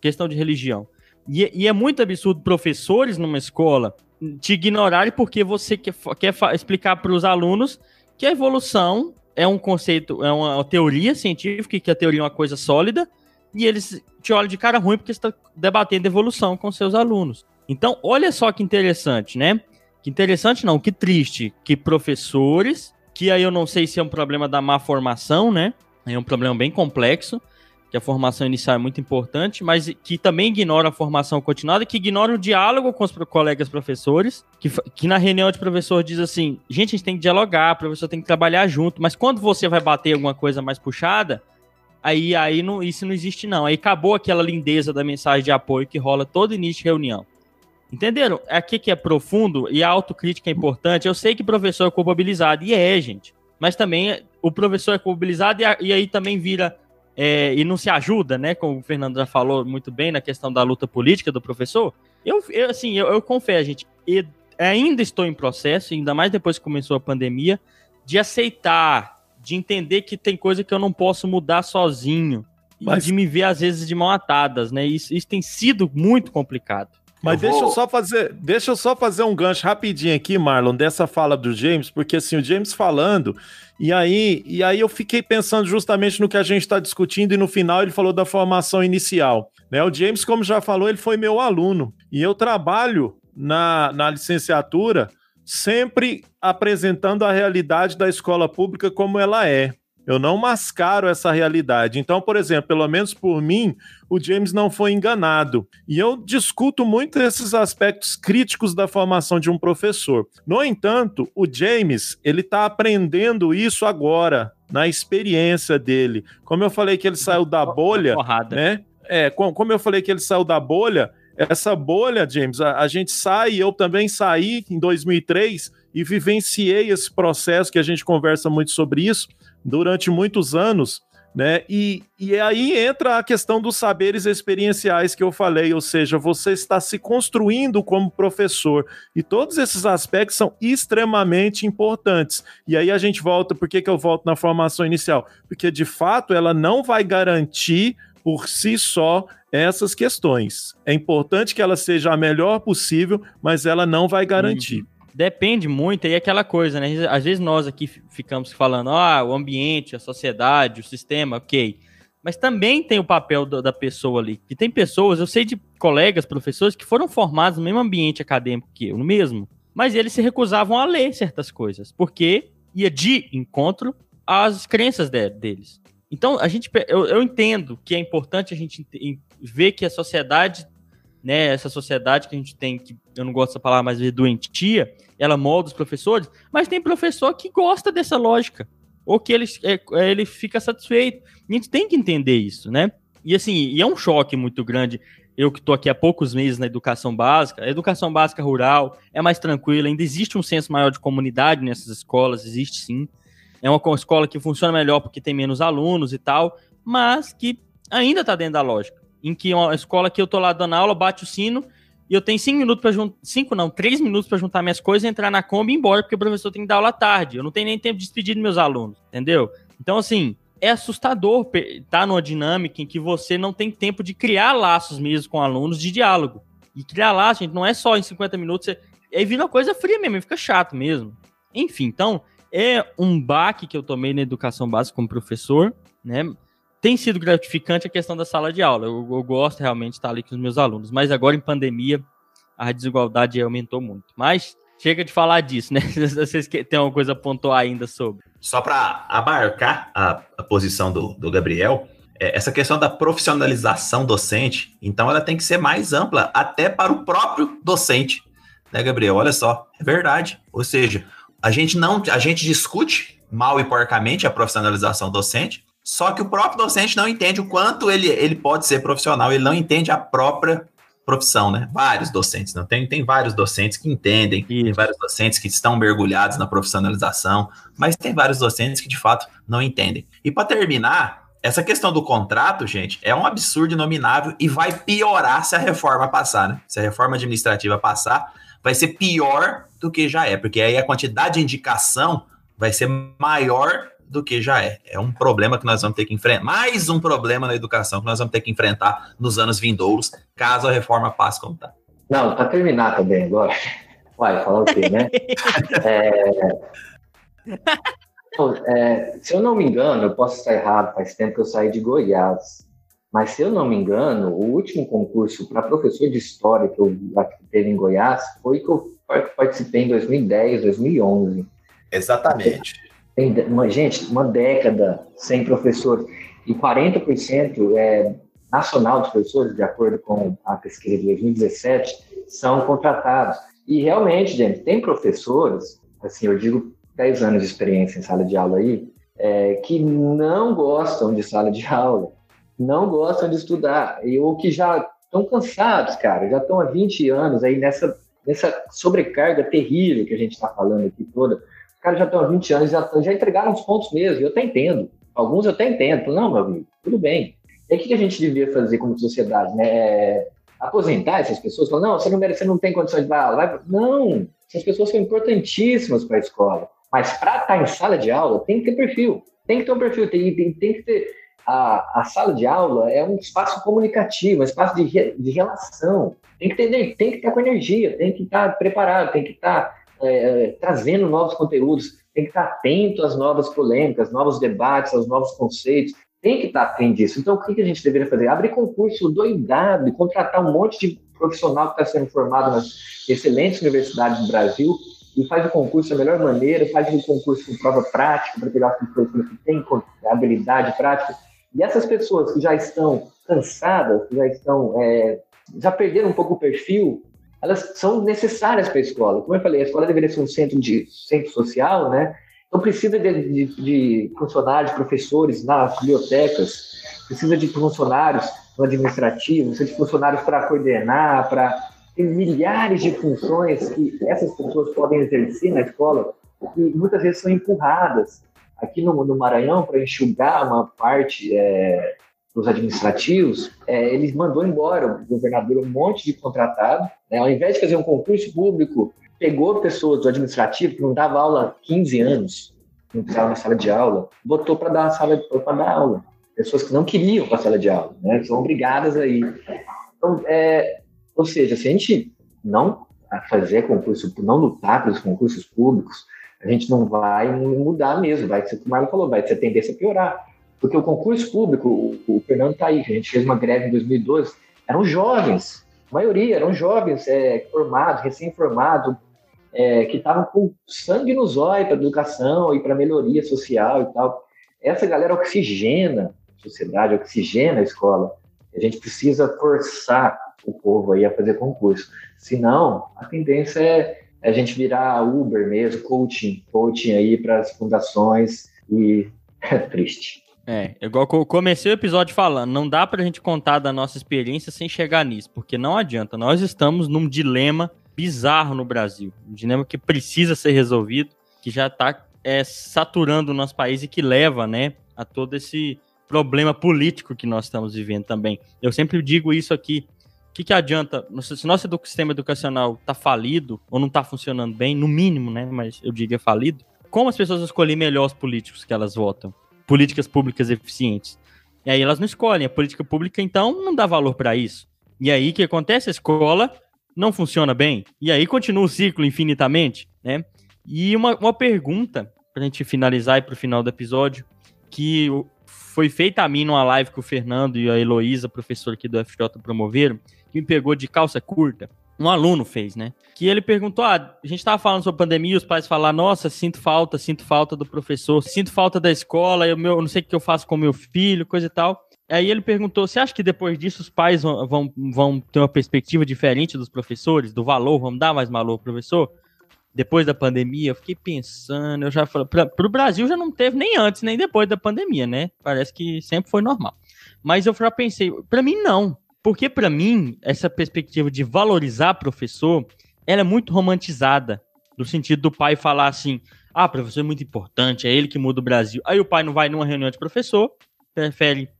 Questão de religião. E, e é muito absurdo professores numa escola te ignorarem porque você quer, quer explicar para os alunos que a evolução é um conceito, é uma teoria científica, que a teoria é uma coisa sólida, e eles te olham de cara ruim porque está debatendo evolução com seus alunos. Então, olha só que interessante, né? Que interessante não, que triste, que professores, que aí eu não sei se é um problema da má formação, né? É um problema bem complexo, que a formação inicial é muito importante, mas que também ignora a formação continuada, que ignora o diálogo com os colegas professores, que, que na reunião de professor diz assim, gente, a gente tem que dialogar, o professor tem que trabalhar junto, mas quando você vai bater alguma coisa mais puxada, aí, aí não, isso não existe não, aí acabou aquela lindeza da mensagem de apoio que rola todo início de reunião. Entenderam? Aqui que é profundo e a autocrítica é importante. Eu sei que professor é culpabilizado, e é, gente. Mas também o professor é culpabilizado e, e aí também vira é, e não se ajuda, né? Como o Fernando já falou muito bem na questão da luta política do professor. Eu, eu assim, eu, eu confesso, gente, ainda estou em processo, ainda mais depois que começou a pandemia, de aceitar, de entender que tem coisa que eu não posso mudar sozinho. Mas... de me ver, às vezes, de mão atadas, né? Isso, isso tem sido muito complicado. Mas eu deixa vou... eu só fazer, deixa eu só fazer um gancho rapidinho aqui, Marlon, dessa fala do James, porque assim, o James falando, e aí, e aí eu fiquei pensando justamente no que a gente está discutindo, e no final ele falou da formação inicial. Né? O James, como já falou, ele foi meu aluno. E eu trabalho na, na licenciatura sempre apresentando a realidade da escola pública como ela é. Eu não mascaro essa realidade. Então, por exemplo, pelo menos por mim, o James não foi enganado. E eu discuto muito esses aspectos críticos da formação de um professor. No entanto, o James, ele está aprendendo isso agora, na experiência dele. Como eu falei que ele saiu da bolha, né? É, como eu falei que ele saiu da bolha, essa bolha, James, a, a gente sai, eu também saí em 2003 e vivenciei esse processo que a gente conversa muito sobre isso durante muitos anos, né? E, e aí entra a questão dos saberes experienciais que eu falei, ou seja, você está se construindo como professor. E todos esses aspectos são extremamente importantes. E aí a gente volta, por que, que eu volto na formação inicial? Porque de fato ela não vai garantir por si só essas questões. É importante que ela seja a melhor possível, mas ela não vai garantir. Uhum. Depende muito, aí é aquela coisa, né? Às vezes nós aqui ficamos falando, ah, o ambiente, a sociedade, o sistema, ok. mas também tem o papel do, da pessoa ali. E tem pessoas, eu sei de colegas, professores, que foram formados no mesmo ambiente acadêmico que eu, no mesmo, mas eles se recusavam a ler certas coisas, porque ia de encontro às crenças de, deles. Então, a gente, eu, eu entendo que é importante a gente ver que a sociedade, né, essa sociedade que a gente tem, que eu não gosto dessa palavra, mas de doentia, ela molda os professores, mas tem professor que gosta dessa lógica, ou que ele, é, ele fica satisfeito. A gente tem que entender isso, né? E assim, e é um choque muito grande. Eu que estou aqui há poucos meses na educação básica, a educação básica rural é mais tranquila, ainda existe um senso maior de comunidade nessas escolas, existe sim. É uma escola que funciona melhor porque tem menos alunos e tal, mas que ainda está dentro da lógica. Em que uma escola que eu tô lá dando aula, bate o sino e eu tenho cinco minutos para juntar. Cinco não, três minutos para juntar minhas coisas, entrar na Kombi e ir embora, porque o professor tem que dar aula tarde. Eu não tenho nem tempo de despedir dos meus alunos, entendeu? Então, assim, é assustador estar tá numa dinâmica em que você não tem tempo de criar laços mesmo com alunos de diálogo. E criar laços, gente, não é só em 50 minutos. Você... Aí vira uma coisa fria mesmo, fica chato mesmo. Enfim, então, é um baque que eu tomei na educação básica como professor, né? Tem sido gratificante a questão da sala de aula. Eu, eu gosto realmente de estar ali com os meus alunos, mas agora em pandemia a desigualdade aumentou muito. Mas chega de falar disso, né? Vocês têm alguma coisa a pontuar ainda sobre? Só para abarcar a, a, posição do, do Gabriel, é, essa questão da profissionalização docente, então ela tem que ser mais ampla até para o próprio docente, né, Gabriel? Olha só, é verdade. Ou seja, a gente não, a gente discute mal e porcamente a profissionalização docente, só que o próprio docente não entende o quanto ele, ele pode ser profissional, ele não entende a própria profissão, né? Vários docentes, não tem, tem vários docentes que entendem, Isso. tem vários docentes que estão mergulhados na profissionalização, mas tem vários docentes que de fato não entendem. E para terminar, essa questão do contrato, gente, é um absurdo inominável e vai piorar se a reforma passar, né? Se a reforma administrativa passar, vai ser pior do que já é, porque aí a quantidade de indicação vai ser maior do que já é. É um problema que nós vamos ter que enfrentar, mais um problema na educação que nós vamos ter que enfrentar nos anos vindouros, caso a reforma passe como está. Não, para terminar também agora. Uai, falar o quê, né? é... É, se eu não me engano, eu posso estar errado, faz tempo que eu saí de Goiás. Mas se eu não me engano, o último concurso para professor de história que eu teve em Goiás foi que eu participei em 2010, 2011. Exatamente. Tem uma, gente, uma década sem professor e 40% é nacional dos professores, de acordo com a pesquisa de 2017, são contratados. E realmente, gente, tem professores, assim, eu digo 10 anos de experiência em sala de aula aí, é, que não gostam de sala de aula não gostam de estudar, e, ou que já estão cansados, cara, já estão há 20 anos aí nessa, nessa sobrecarga terrível que a gente está falando aqui toda. Os caras já estão há 20 anos, já, já entregaram os pontos mesmo, eu até entendo. Alguns eu até entendo. Não, meu amigo, tudo bem. E o que a gente devia fazer como sociedade, né? É aposentar essas pessoas? Falar, não, você não, merece, você não tem condições de dar aula. Não, essas pessoas são importantíssimas para a escola. Mas para estar tá em sala de aula, tem que ter perfil. Tem que ter um perfil, tem, tem, tem que ter a, a sala de aula é um espaço comunicativo, um espaço de, de relação. Tem que, ter, tem que estar com energia, tem que estar preparado, tem que estar é, é, trazendo novos conteúdos, tem que estar atento às novas polêmicas, novos debates, aos novos conceitos. Tem que estar atento disso. Então, o que a gente deveria fazer? Abrir concurso doidado, contratar um monte de profissional que está sendo formado nas excelentes universidades do Brasil e faz o concurso da melhor maneira, faz o concurso com prova prática para pegar as pessoas que têm habilidade prática e essas pessoas que já estão cansadas, que já estão, é, já perderam um pouco o perfil, elas são necessárias para a escola. Como eu falei, a escola deveria ser um centro de centro social, né? Então precisa de, de, de funcionários, professores nas bibliotecas, precisa de funcionários no administrativo, precisa de funcionários para coordenar, para tem milhares de funções que essas pessoas podem exercer na escola e muitas vezes são empurradas Aqui no, no Maranhão, para enxugar uma parte é, dos administrativos, é, ele mandou embora o governador um monte de contratado. Né? Ao invés de fazer um concurso público, pegou pessoas do administrativo que não dava aula há 15 anos, não precisava na sala de aula, botou para dar sala para dar aula. Pessoas que não queriam para a sala de aula, né? são obrigadas aí. Então, é, ou seja, se a gente não fazer concurso, não lutar pelos concursos públicos, a gente não vai mudar mesmo, vai ser, como o Marlon falou, vai ser tendência a piorar. Porque o concurso público, o, o Fernando está aí, a gente fez uma greve em 2012, eram jovens, a maioria eram jovens é, formados, recém-formados, é, que estavam com sangue nos olhos para educação e para melhoria social e tal. Essa galera oxigena a sociedade, oxigena a escola. A gente precisa forçar o povo aí a fazer concurso. Senão, a tendência é a gente virar Uber mesmo, coaching, coaching aí para as fundações e é triste. É, igual eu comecei o episódio falando, não dá pra gente contar da nossa experiência sem chegar nisso, porque não adianta. Nós estamos num dilema bizarro no Brasil, um dilema que precisa ser resolvido, que já tá é, saturando o nosso país e que leva, né, a todo esse problema político que nós estamos vivendo também. Eu sempre digo isso aqui, o que, que adianta, se nosso sistema educacional tá falido, ou não tá funcionando bem, no mínimo, né, mas eu diria falido, como as pessoas escolhem melhor os políticos que elas votam? Políticas públicas eficientes. E aí elas não escolhem. A política pública, então, não dá valor para isso. E aí o que acontece? A escola não funciona bem. E aí continua o ciclo infinitamente, né? E uma, uma pergunta, para a gente finalizar e para o final do episódio, que foi feita a mim numa live que o Fernando e a Heloísa, professor aqui do FJ, promoveram, que me pegou de calça curta um aluno fez, né? Que ele perguntou: ah, a gente estava falando sobre pandemia, os pais falaram: nossa, sinto falta, sinto falta do professor, sinto falta da escola, eu, meu, não sei o que eu faço com meu filho, coisa e tal. Aí ele perguntou: você acha que depois disso os pais vão, vão, vão ter uma perspectiva diferente dos professores, do valor, vão dar mais valor ao professor? Depois da pandemia, eu fiquei pensando, eu já falei, para o Brasil já não teve nem antes, nem depois da pandemia, né? Parece que sempre foi normal. Mas eu já pensei, para mim não. Porque, para mim, essa perspectiva de valorizar professor, ela é muito romantizada. No sentido do pai falar assim: ah, professor é muito importante, é ele que muda o Brasil. Aí o pai não vai numa reunião de professor, prefere.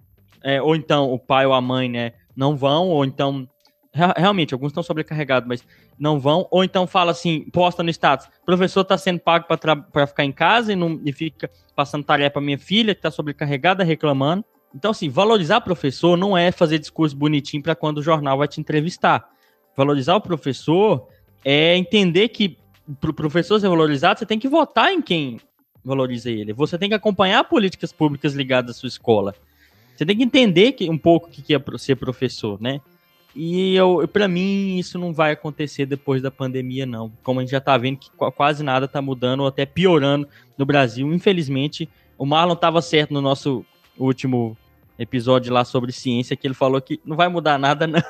É, ou então o pai ou a mãe, né, não vão, ou então. Realmente, alguns estão sobrecarregados, mas não vão. Ou então fala assim, posta no status: professor está sendo pago para ficar em casa e, não, e fica passando tarefa para minha filha, que está sobrecarregada, reclamando. Então, assim, valorizar professor não é fazer discurso bonitinho para quando o jornal vai te entrevistar. Valorizar o professor é entender que para o professor ser valorizado, você tem que votar em quem valoriza ele. Você tem que acompanhar políticas públicas ligadas à sua escola. Você tem que entender que, um pouco o que é ser professor, né? E eu, para mim, isso não vai acontecer depois da pandemia, não. Como a gente já está vendo que quase nada está mudando ou até piorando no Brasil. Infelizmente, o Marlon estava certo no nosso último episódio lá sobre ciência, que ele falou que não vai mudar nada, não.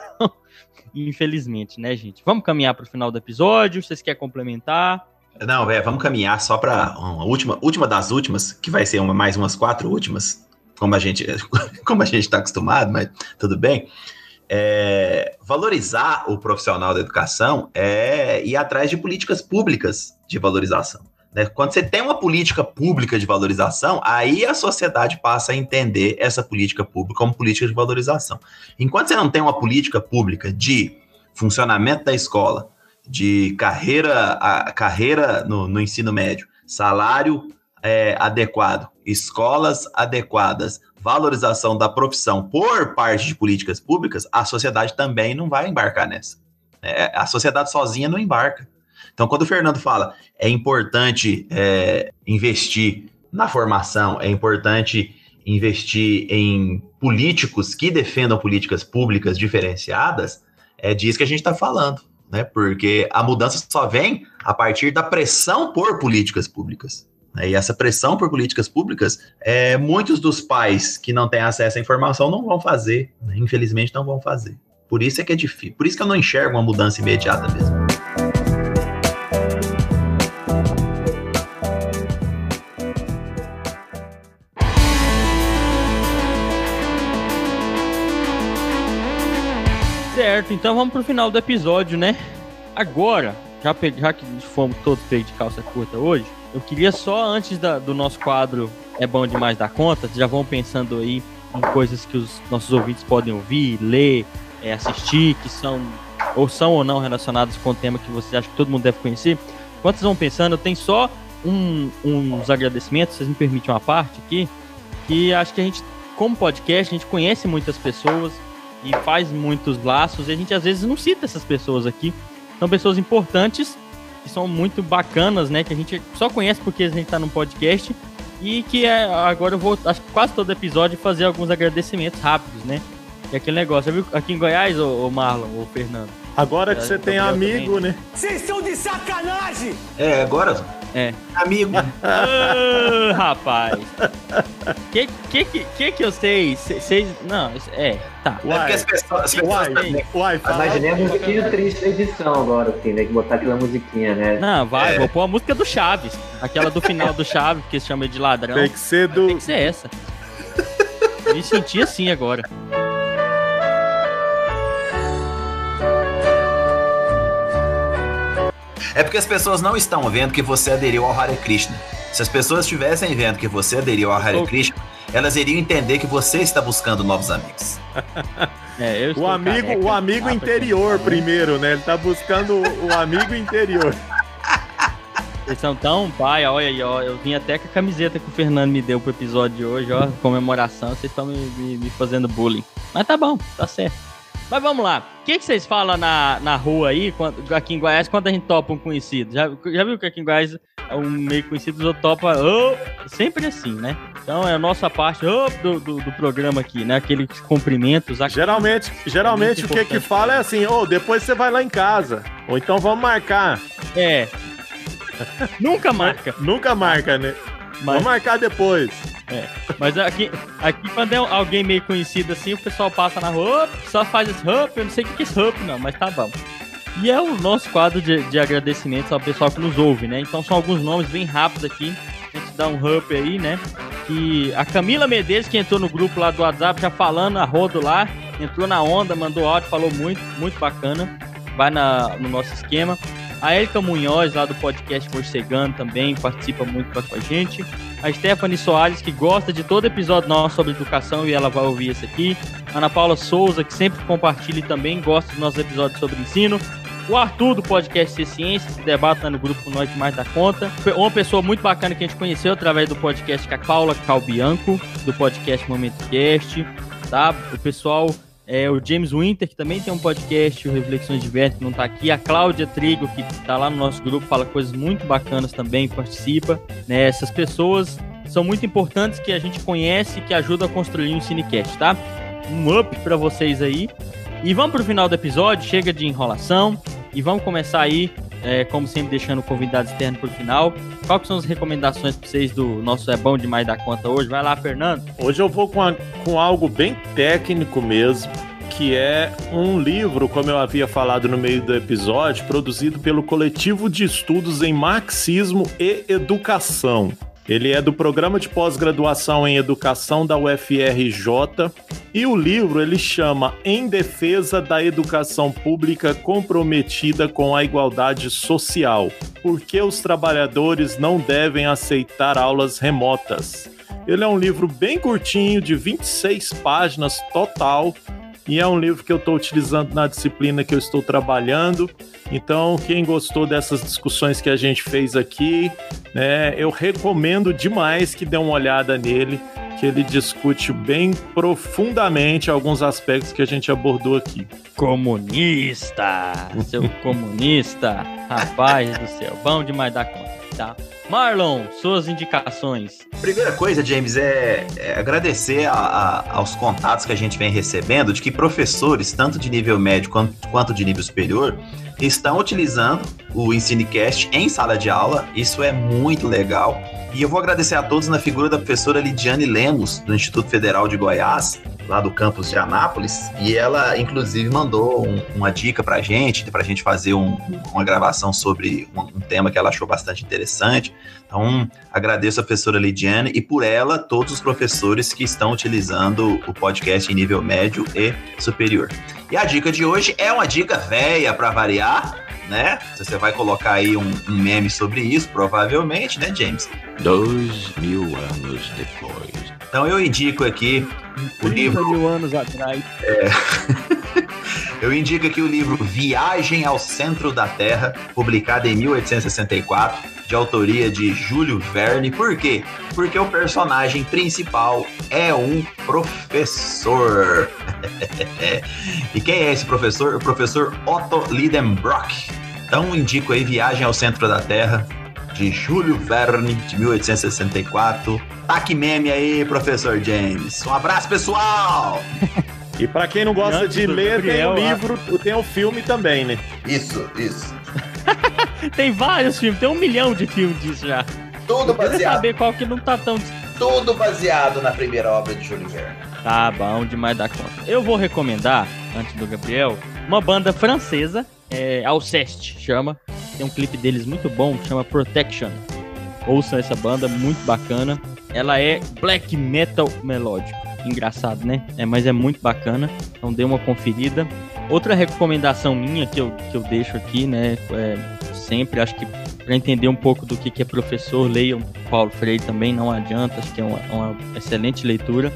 Infelizmente, né, gente? Vamos caminhar para o final do episódio. Vocês querem complementar? Não, é, vamos caminhar só para uma última, última das últimas, que vai ser uma, mais umas quatro últimas, como a gente como a gente está acostumado, mas tudo bem. É, valorizar o profissional da educação é ir atrás de políticas públicas de valorização. Né? Quando você tem uma política pública de valorização, aí a sociedade passa a entender essa política pública como política de valorização. Enquanto você não tem uma política pública de funcionamento da escola, de carreira, a, carreira no, no ensino médio, salário é, adequado, escolas adequadas, valorização da profissão por parte de políticas públicas, a sociedade também não vai embarcar nessa. É, a sociedade sozinha não embarca. Então, quando o Fernando fala é importante é, investir na formação, é importante investir em políticos que defendam políticas públicas diferenciadas, é disso que a gente está falando, né? Porque a mudança só vem a partir da pressão por políticas públicas. Né? E essa pressão por políticas públicas, é, muitos dos pais que não têm acesso à informação não vão fazer, né? infelizmente não vão fazer. Por isso é que é difícil. Por isso que eu não enxergo uma mudança imediata mesmo. Certo, então vamos pro final do episódio, né? Agora, já, já que fomos todos pegos de calça curta hoje, eu queria só, antes da, do nosso quadro É Bom Demais da Conta, já vão pensando aí em coisas que os nossos ouvintes podem ouvir, ler, é, assistir, que são ou são ou não relacionados com o tema que vocês acham que todo mundo deve conhecer. Enquanto vocês vão pensando, eu tenho só um, uns agradecimentos, vocês me permitem uma parte aqui, que acho que a gente, como podcast, a gente conhece muitas pessoas, e faz muitos laços, e a gente às vezes não cita essas pessoas aqui. São pessoas importantes, que são muito bacanas, né? Que a gente só conhece porque a gente tá num podcast, E que é, agora eu vou, acho que quase todo episódio, fazer alguns agradecimentos rápidos, né? E aquele negócio, viu aqui em Goiás, ô, ô Marlon, ô Fernando? Agora que É, você tem Gabriel amigo, também. né? Vocês estão de sacanagem! É, agora, É. amigo. Ah, rapaz. Que, que, que, que que eu sei? Vocês. Não, é, tá. É porque as pessoas. As pessoas Uai, uai, fala. Imaginei a musiquinha triste da edição agora, assim, né? Que botar aquela musiquinha, né? Não, vai, É. vou pôr a música do Chaves. Aquela do final do Chaves, que se chama de ladrão. Tem que ser do. Tem que ser essa. Me senti assim agora. É porque as pessoas não estão vendo que você aderiu ao Hare Krishna. Se as pessoas estivessem vendo que você aderiu ao Hare Krishna, elas iriam entender que você está buscando novos amigos. É, eu O amigo, careca. o amigo interior primeiro, né? Ele tá buscando o, amigo interior. Vocês são tão pai, olha aí, ó. Eu vim até com a camiseta que o Fernando me deu pro episódio de hoje, ó. Comemoração, vocês estão me, me- me fazendo bullying. Mas tá bom, tá certo. Mas vamos lá. O que, que vocês falam na, na rua aí, quando, aqui em Goiás, quando a gente topa um conhecido? Já, já viu que aqui em Goiás um meio conhecido outros topa. "Ô", sempre assim, né? Então é a nossa parte ô, do, do, do programa aqui, né? Aqueles cumprimentos. aqui. Geralmente, geralmente o que que fala é assim, ô, depois você vai lá em casa. Ou então vamos marcar. É. Nunca marca. Nunca marca, né? Mas, Vamos marcar depois. Mas aqui, aqui, quando é alguém meio conhecido assim, o pessoal passa na rua, só faz esse hop, eu não sei o que é esse hop, não, mas tá bom. E é o nosso quadro de, de agradecimentos ao pessoal que nos ouve, né? Então são alguns nomes bem rápidos aqui. A gente dá um up aí, né? Que a Camila Medeiros, que entrou no grupo lá do WhatsApp, já falando a rodo lá, entrou na onda, mandou áudio, falou muito, muito bacana. Vai na, no nosso esquema. A Erika Munhoz, lá do podcast Morcegando, também participa muito com a gente. A Stephanie Soares, que gosta de todo episódio nosso sobre educação e ela vai ouvir esse aqui. Ana Paula Souza, que sempre compartilha e também gosta dos nossos episódios sobre ensino. O Arthur, do podcast Ser Ciência, que debate lá no grupo com nós demais da conta. Foi Uma pessoa muito bacana que a gente conheceu através do podcast com a Paula Calbianco, do podcast Momento Cast, tá? O pessoal é, o James Winter, que também tem um podcast, o Reflexões de que não tá aqui. A Cláudia Trigo, que tá lá no nosso grupo, fala coisas muito bacanas também, participa. Né? Essas pessoas são muito importantes que a gente conhece e que ajudam a construir um Cinecast, tá? Um up pra vocês aí. E vamos pro final do episódio, chega de enrolação. E vamos começar aí, é, como sempre, deixando o convidado externo pro final. Quais são as recomendações pra vocês do nosso É Bom Demais da Conta hoje? Vai lá, Fernando. Hoje eu vou com, a- com algo bem técnico mesmo, que é um livro, como eu havia falado no meio do episódio, produzido pelo Coletivo de Estudos em Marxismo e Educação. Ele é do programa de pós-graduação em educação da UFRJ e o livro ele chama Em Defesa da Educação Pública Comprometida com a Igualdade Social. Por que os trabalhadores não devem aceitar aulas remotas? Ele é um livro bem curtinho, de 26 páginas total, e é um livro que eu estou utilizando na disciplina que eu estou trabalhando. Então, quem gostou dessas discussões que a gente fez aqui, né, eu recomendo demais que dê uma olhada nele, que ele discute bem profundamente alguns aspectos que a gente abordou aqui. Comunista! Seu comunista! Rapaz do céu, bom demais dar conta, tá? Marlon, suas indicações. Primeira coisa, James, é, é agradecer a- a- aos contatos que a gente vem recebendo de que professores, tanto de nível médio quanto, quanto de nível superior, estão utilizando o EnsineCast em sala de aula. Isso é muito legal. E eu vou agradecer a todos na figura da professora Lidiane Lemos, do Instituto Federal de Goiás, lá do campus de Anápolis. E ela, inclusive, mandou um- uma dica pra gente, pra gente fazer um- uma gravação sobre um, um tema que ela achou bastante interessante. Então, agradeço a professora Lidiane e por ela, todos os professores que estão utilizando o podcast em nível médio e superior. E a dica de hoje é uma dica velha para variar, né? Você vai colocar aí um, um meme sobre isso, provavelmente, né, James? Dois mil anos depois. Então eu indico aqui o 30 livro mil anos atrás. Eu indico aqui o livro Viagem ao Centro da Terra, publicado em 1864, de autoria de Júlio Verne. Por quê? Porque o personagem principal é um professor. e quem é esse professor? O professor Otto Lidenbrock. Então indico aí Viagem ao Centro da Terra, de Júlio Verne, de 1864. Tá que meme aí, professor James. Um abraço, pessoal! E pra quem não gosta Antes de ler, Gabriel, tem o livro, tem o filme também, né? Isso, isso. Tem vários filmes, tem um milhão de filmes disso já. Tudo baseado, saber qual que não tá tão. tudo baseado na primeira obra de Júlio Verne. Tá bom demais da conta. Eu vou recomendar, antes do Gabriel, uma banda francesa, é, Alceste chama. Tem um clipe deles muito bom, chama Protection. Ouçam essa banda, muito bacana. Ela é black metal melódico. Engraçado, né? É, mas é muito bacana. Então dê uma conferida. Outra recomendação minha que eu, que eu deixo aqui, né? É, sempre, acho que para entender um pouco do que, que é professor, leiam Paulo Freire também, não adianta, acho que é uma, uma excelente leitura.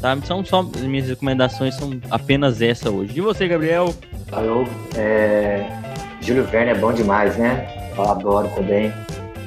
Tá? São só minhas recomendações são apenas essa hoje. E você, Gabriel? Eu, é... Júlio Verne é bom demais, né? Eu adoro também.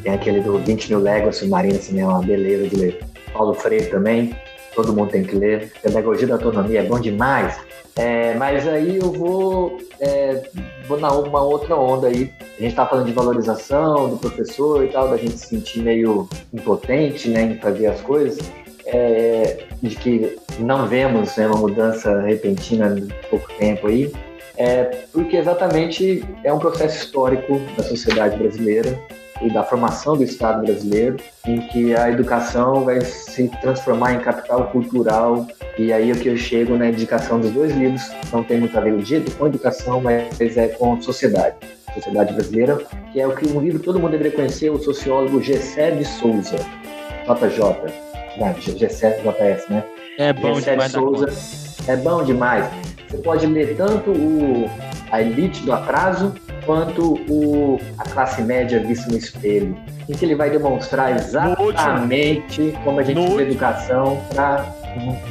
Tem aquele do 20 mil léguas submarina, assim, é uma beleza de ler. Paulo Freire também, todo mundo tem que ler. Pedagogia da Autonomia é bom demais. É, mas aí eu vou, é, vou na uma outra onda aí. A gente tá falando de valorização do professor e tal, da gente se sentir meio impotente né, em fazer as coisas. É, de que não vemos né, uma mudança repentina em pouco tempo aí. É, porque exatamente é um processo histórico da sociedade brasileira e da formação do Estado brasileiro, em que a educação vai se transformar em capital cultural. E aí é que eu chego na indicação dos dois livros, não tem muito a ver o dito com educação, mas é com sociedade. Sociedade brasileira, que é o que um livro que todo mundo deveria conhecer, o sociólogo Gessé de Souza, JJ, não, Gessé JS, né? É bom Gessé de demais da Souza é bom demais. Você pode ler tanto o, a elite do atraso quanto o, a classe média vista no espelho, em que ele vai demonstrar exatamente como a gente usa a educação para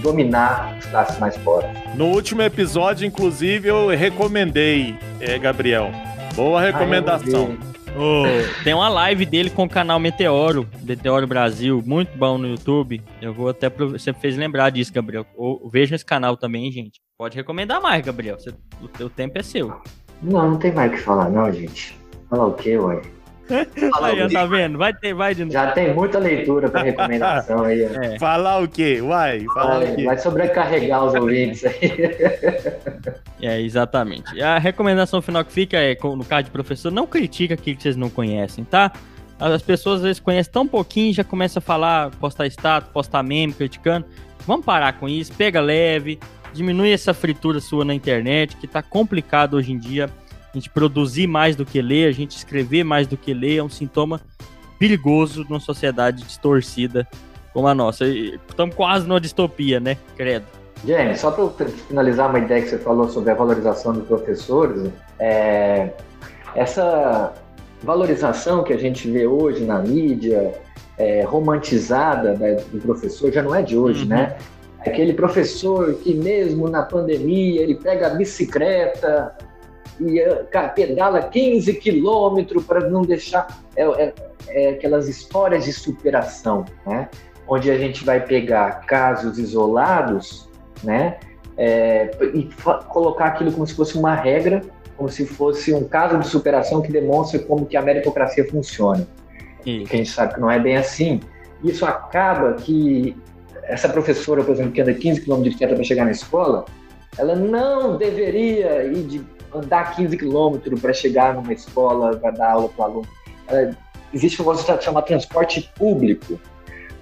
dominar as classes mais pobres. No último episódio, inclusive, eu recomendei, é, Gabriel. Boa recomendação. Ah. Ô, tem uma live dele com o canal Meteoro, Meteoro Brasil, muito bom no YouTube. Eu vou até. Você fez lembrar disso, Gabriel. Vejam esse canal também, gente. Pode recomendar mais, Gabriel. Você- o teu tempo é seu. Não, não tem mais o que falar, não, gente. Falar o quê, ué? Aí, ó, tá vendo? Vai ter, vai de novo. Já tem muita leitura para recomendação aí. ó. É. Falar o quê? Uai, falar o Vai, quê? vai sobrecarregar os ouvintes aí. É, exatamente. E a recomendação final que fica é, no caso de professor, não critica aquilo que vocês não conhecem, tá? As pessoas às vezes conhecem tão pouquinho e já começa a falar, postar status, postar meme, criticando. Vamos parar com isso, pega leve, diminui essa fritura sua na internet, que tá complicado hoje em dia. A gente produzir mais do que ler, a gente escrever mais do que ler é um sintoma perigoso numa sociedade distorcida como a nossa. Estamos quase numa distopia, né? Credo. James, só para finalizar uma ideia que você falou sobre a valorização dos professores, é, essa valorização que a gente vê hoje na mídia, é, romantizada né, do professor, já não é de hoje, Uhum. né? Aquele professor que mesmo na pandemia ele pega a bicicleta e eh, ca- pedala 15 quilômetros para não deixar é, é- é aquelas histórias de superação, né? Onde a gente vai pegar casos isolados né? É, e colocar aquilo como se fosse uma regra, como se fosse um caso de superação que demonstra como que a meritocracia funciona. Isso. Que a gente sabe que não é bem assim. Isso acaba que essa professora, por exemplo, que anda 15 km de bicicleta para chegar na escola, ela não deveria ir de andar 15 quilômetros para chegar numa escola para dar aula para o aluno. Ela- existe um negócio chamado transporte público,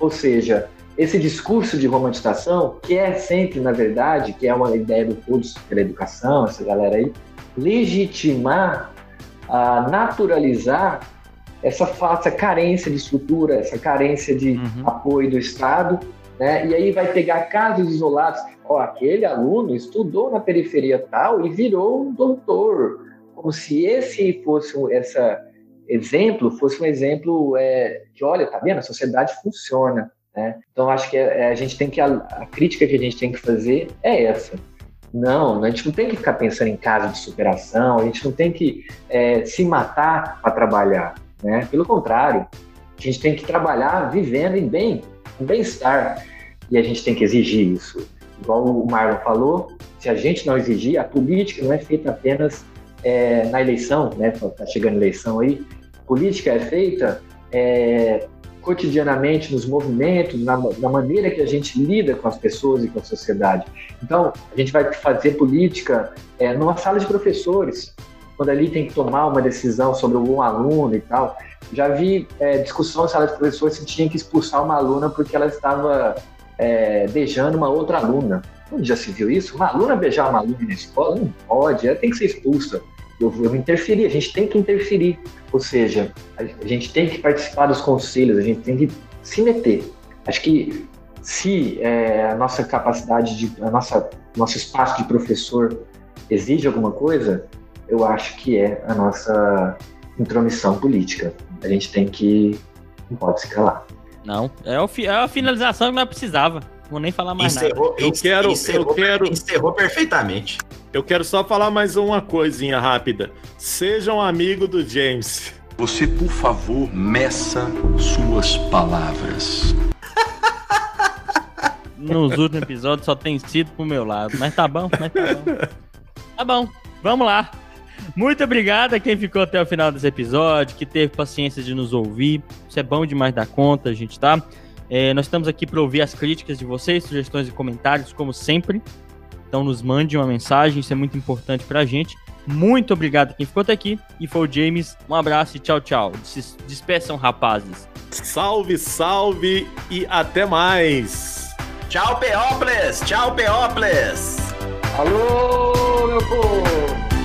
ou seja, esse discurso de romantização, que é sempre, na verdade, que é uma ideia do todos pela educação, essa galera aí, legitimar, ah, naturalizar essa falsa carência de estrutura, essa carência de Uhum. apoio do Estado, né? E aí vai pegar casos isolados. Ó, aquele aluno estudou na periferia tal e virou um doutor, como se esse fosse essa exemplo fosse um exemplo é, que, olha, tá vendo? A sociedade funciona. Né? Então, acho que é- é, a gente tem que a, a crítica que a gente tem que fazer é essa. Não, a gente não tem que ficar pensando em caso de superação, a gente não tem que é, se matar para trabalhar, né? Pelo contrário, a gente tem que trabalhar vivendo em bem, em bem-estar, e a gente tem que exigir isso. Igual o Marlon falou, se a gente não exigir, a política não é feita apenas é, na eleição, né? Tá chegando a eleição aí. Política é feita é, cotidianamente nos movimentos, na, na, maneira que a gente lida com as pessoas e com a sociedade. Então, a gente vai fazer política é, numa sala de professores, quando ali tem que tomar uma decisão sobre algum aluno e tal. Já vi é, discussão na sala de professores se tinha que expulsar uma aluna porque ela estava é, beijando uma outra aluna. Já se viu isso? Uma aluna beijar uma aluna na escola? Não pode, ela tem que ser expulsa. Eu, eu interferir, a gente tem que interferir. Ou seja, a gente tem que participar dos conselhos, a gente tem que se meter. Acho que se é, a nossa capacidade, de, a nossa, nosso espaço de professor exige alguma coisa, eu acho que é a nossa intromissão política. A gente tem que. não pode se calar. Não, é, o, é a finalização que nós precisava. Vou nem falar mais encerrou, nada. Eu quero, encerrou, eu quero. Encerrou perfeitamente. Eu quero só falar mais uma coisinha rápida. Sejam amigo do James. Você, por favor, meça suas palavras. Nos últimos episódios só tem sido pro meu lado. Mas tá bom, mas tá bom. Tá bom, vamos lá. Muito obrigado a quem ficou até o final desse episódio, que teve paciência de nos ouvir. Isso é bom demais da conta, gente, tá? É, nós estamos aqui para ouvir as críticas de vocês, sugestões e comentários, como sempre. Então nos mande uma mensagem, isso é muito importante para a gente. Muito obrigado a quem ficou até aqui. E foi o James. Um abraço e tchau, tchau. Se despeçam, rapazes. Salve, salve e até mais. Tchau, Peópolis! Tchau, Peópolis! Alô, meu povo!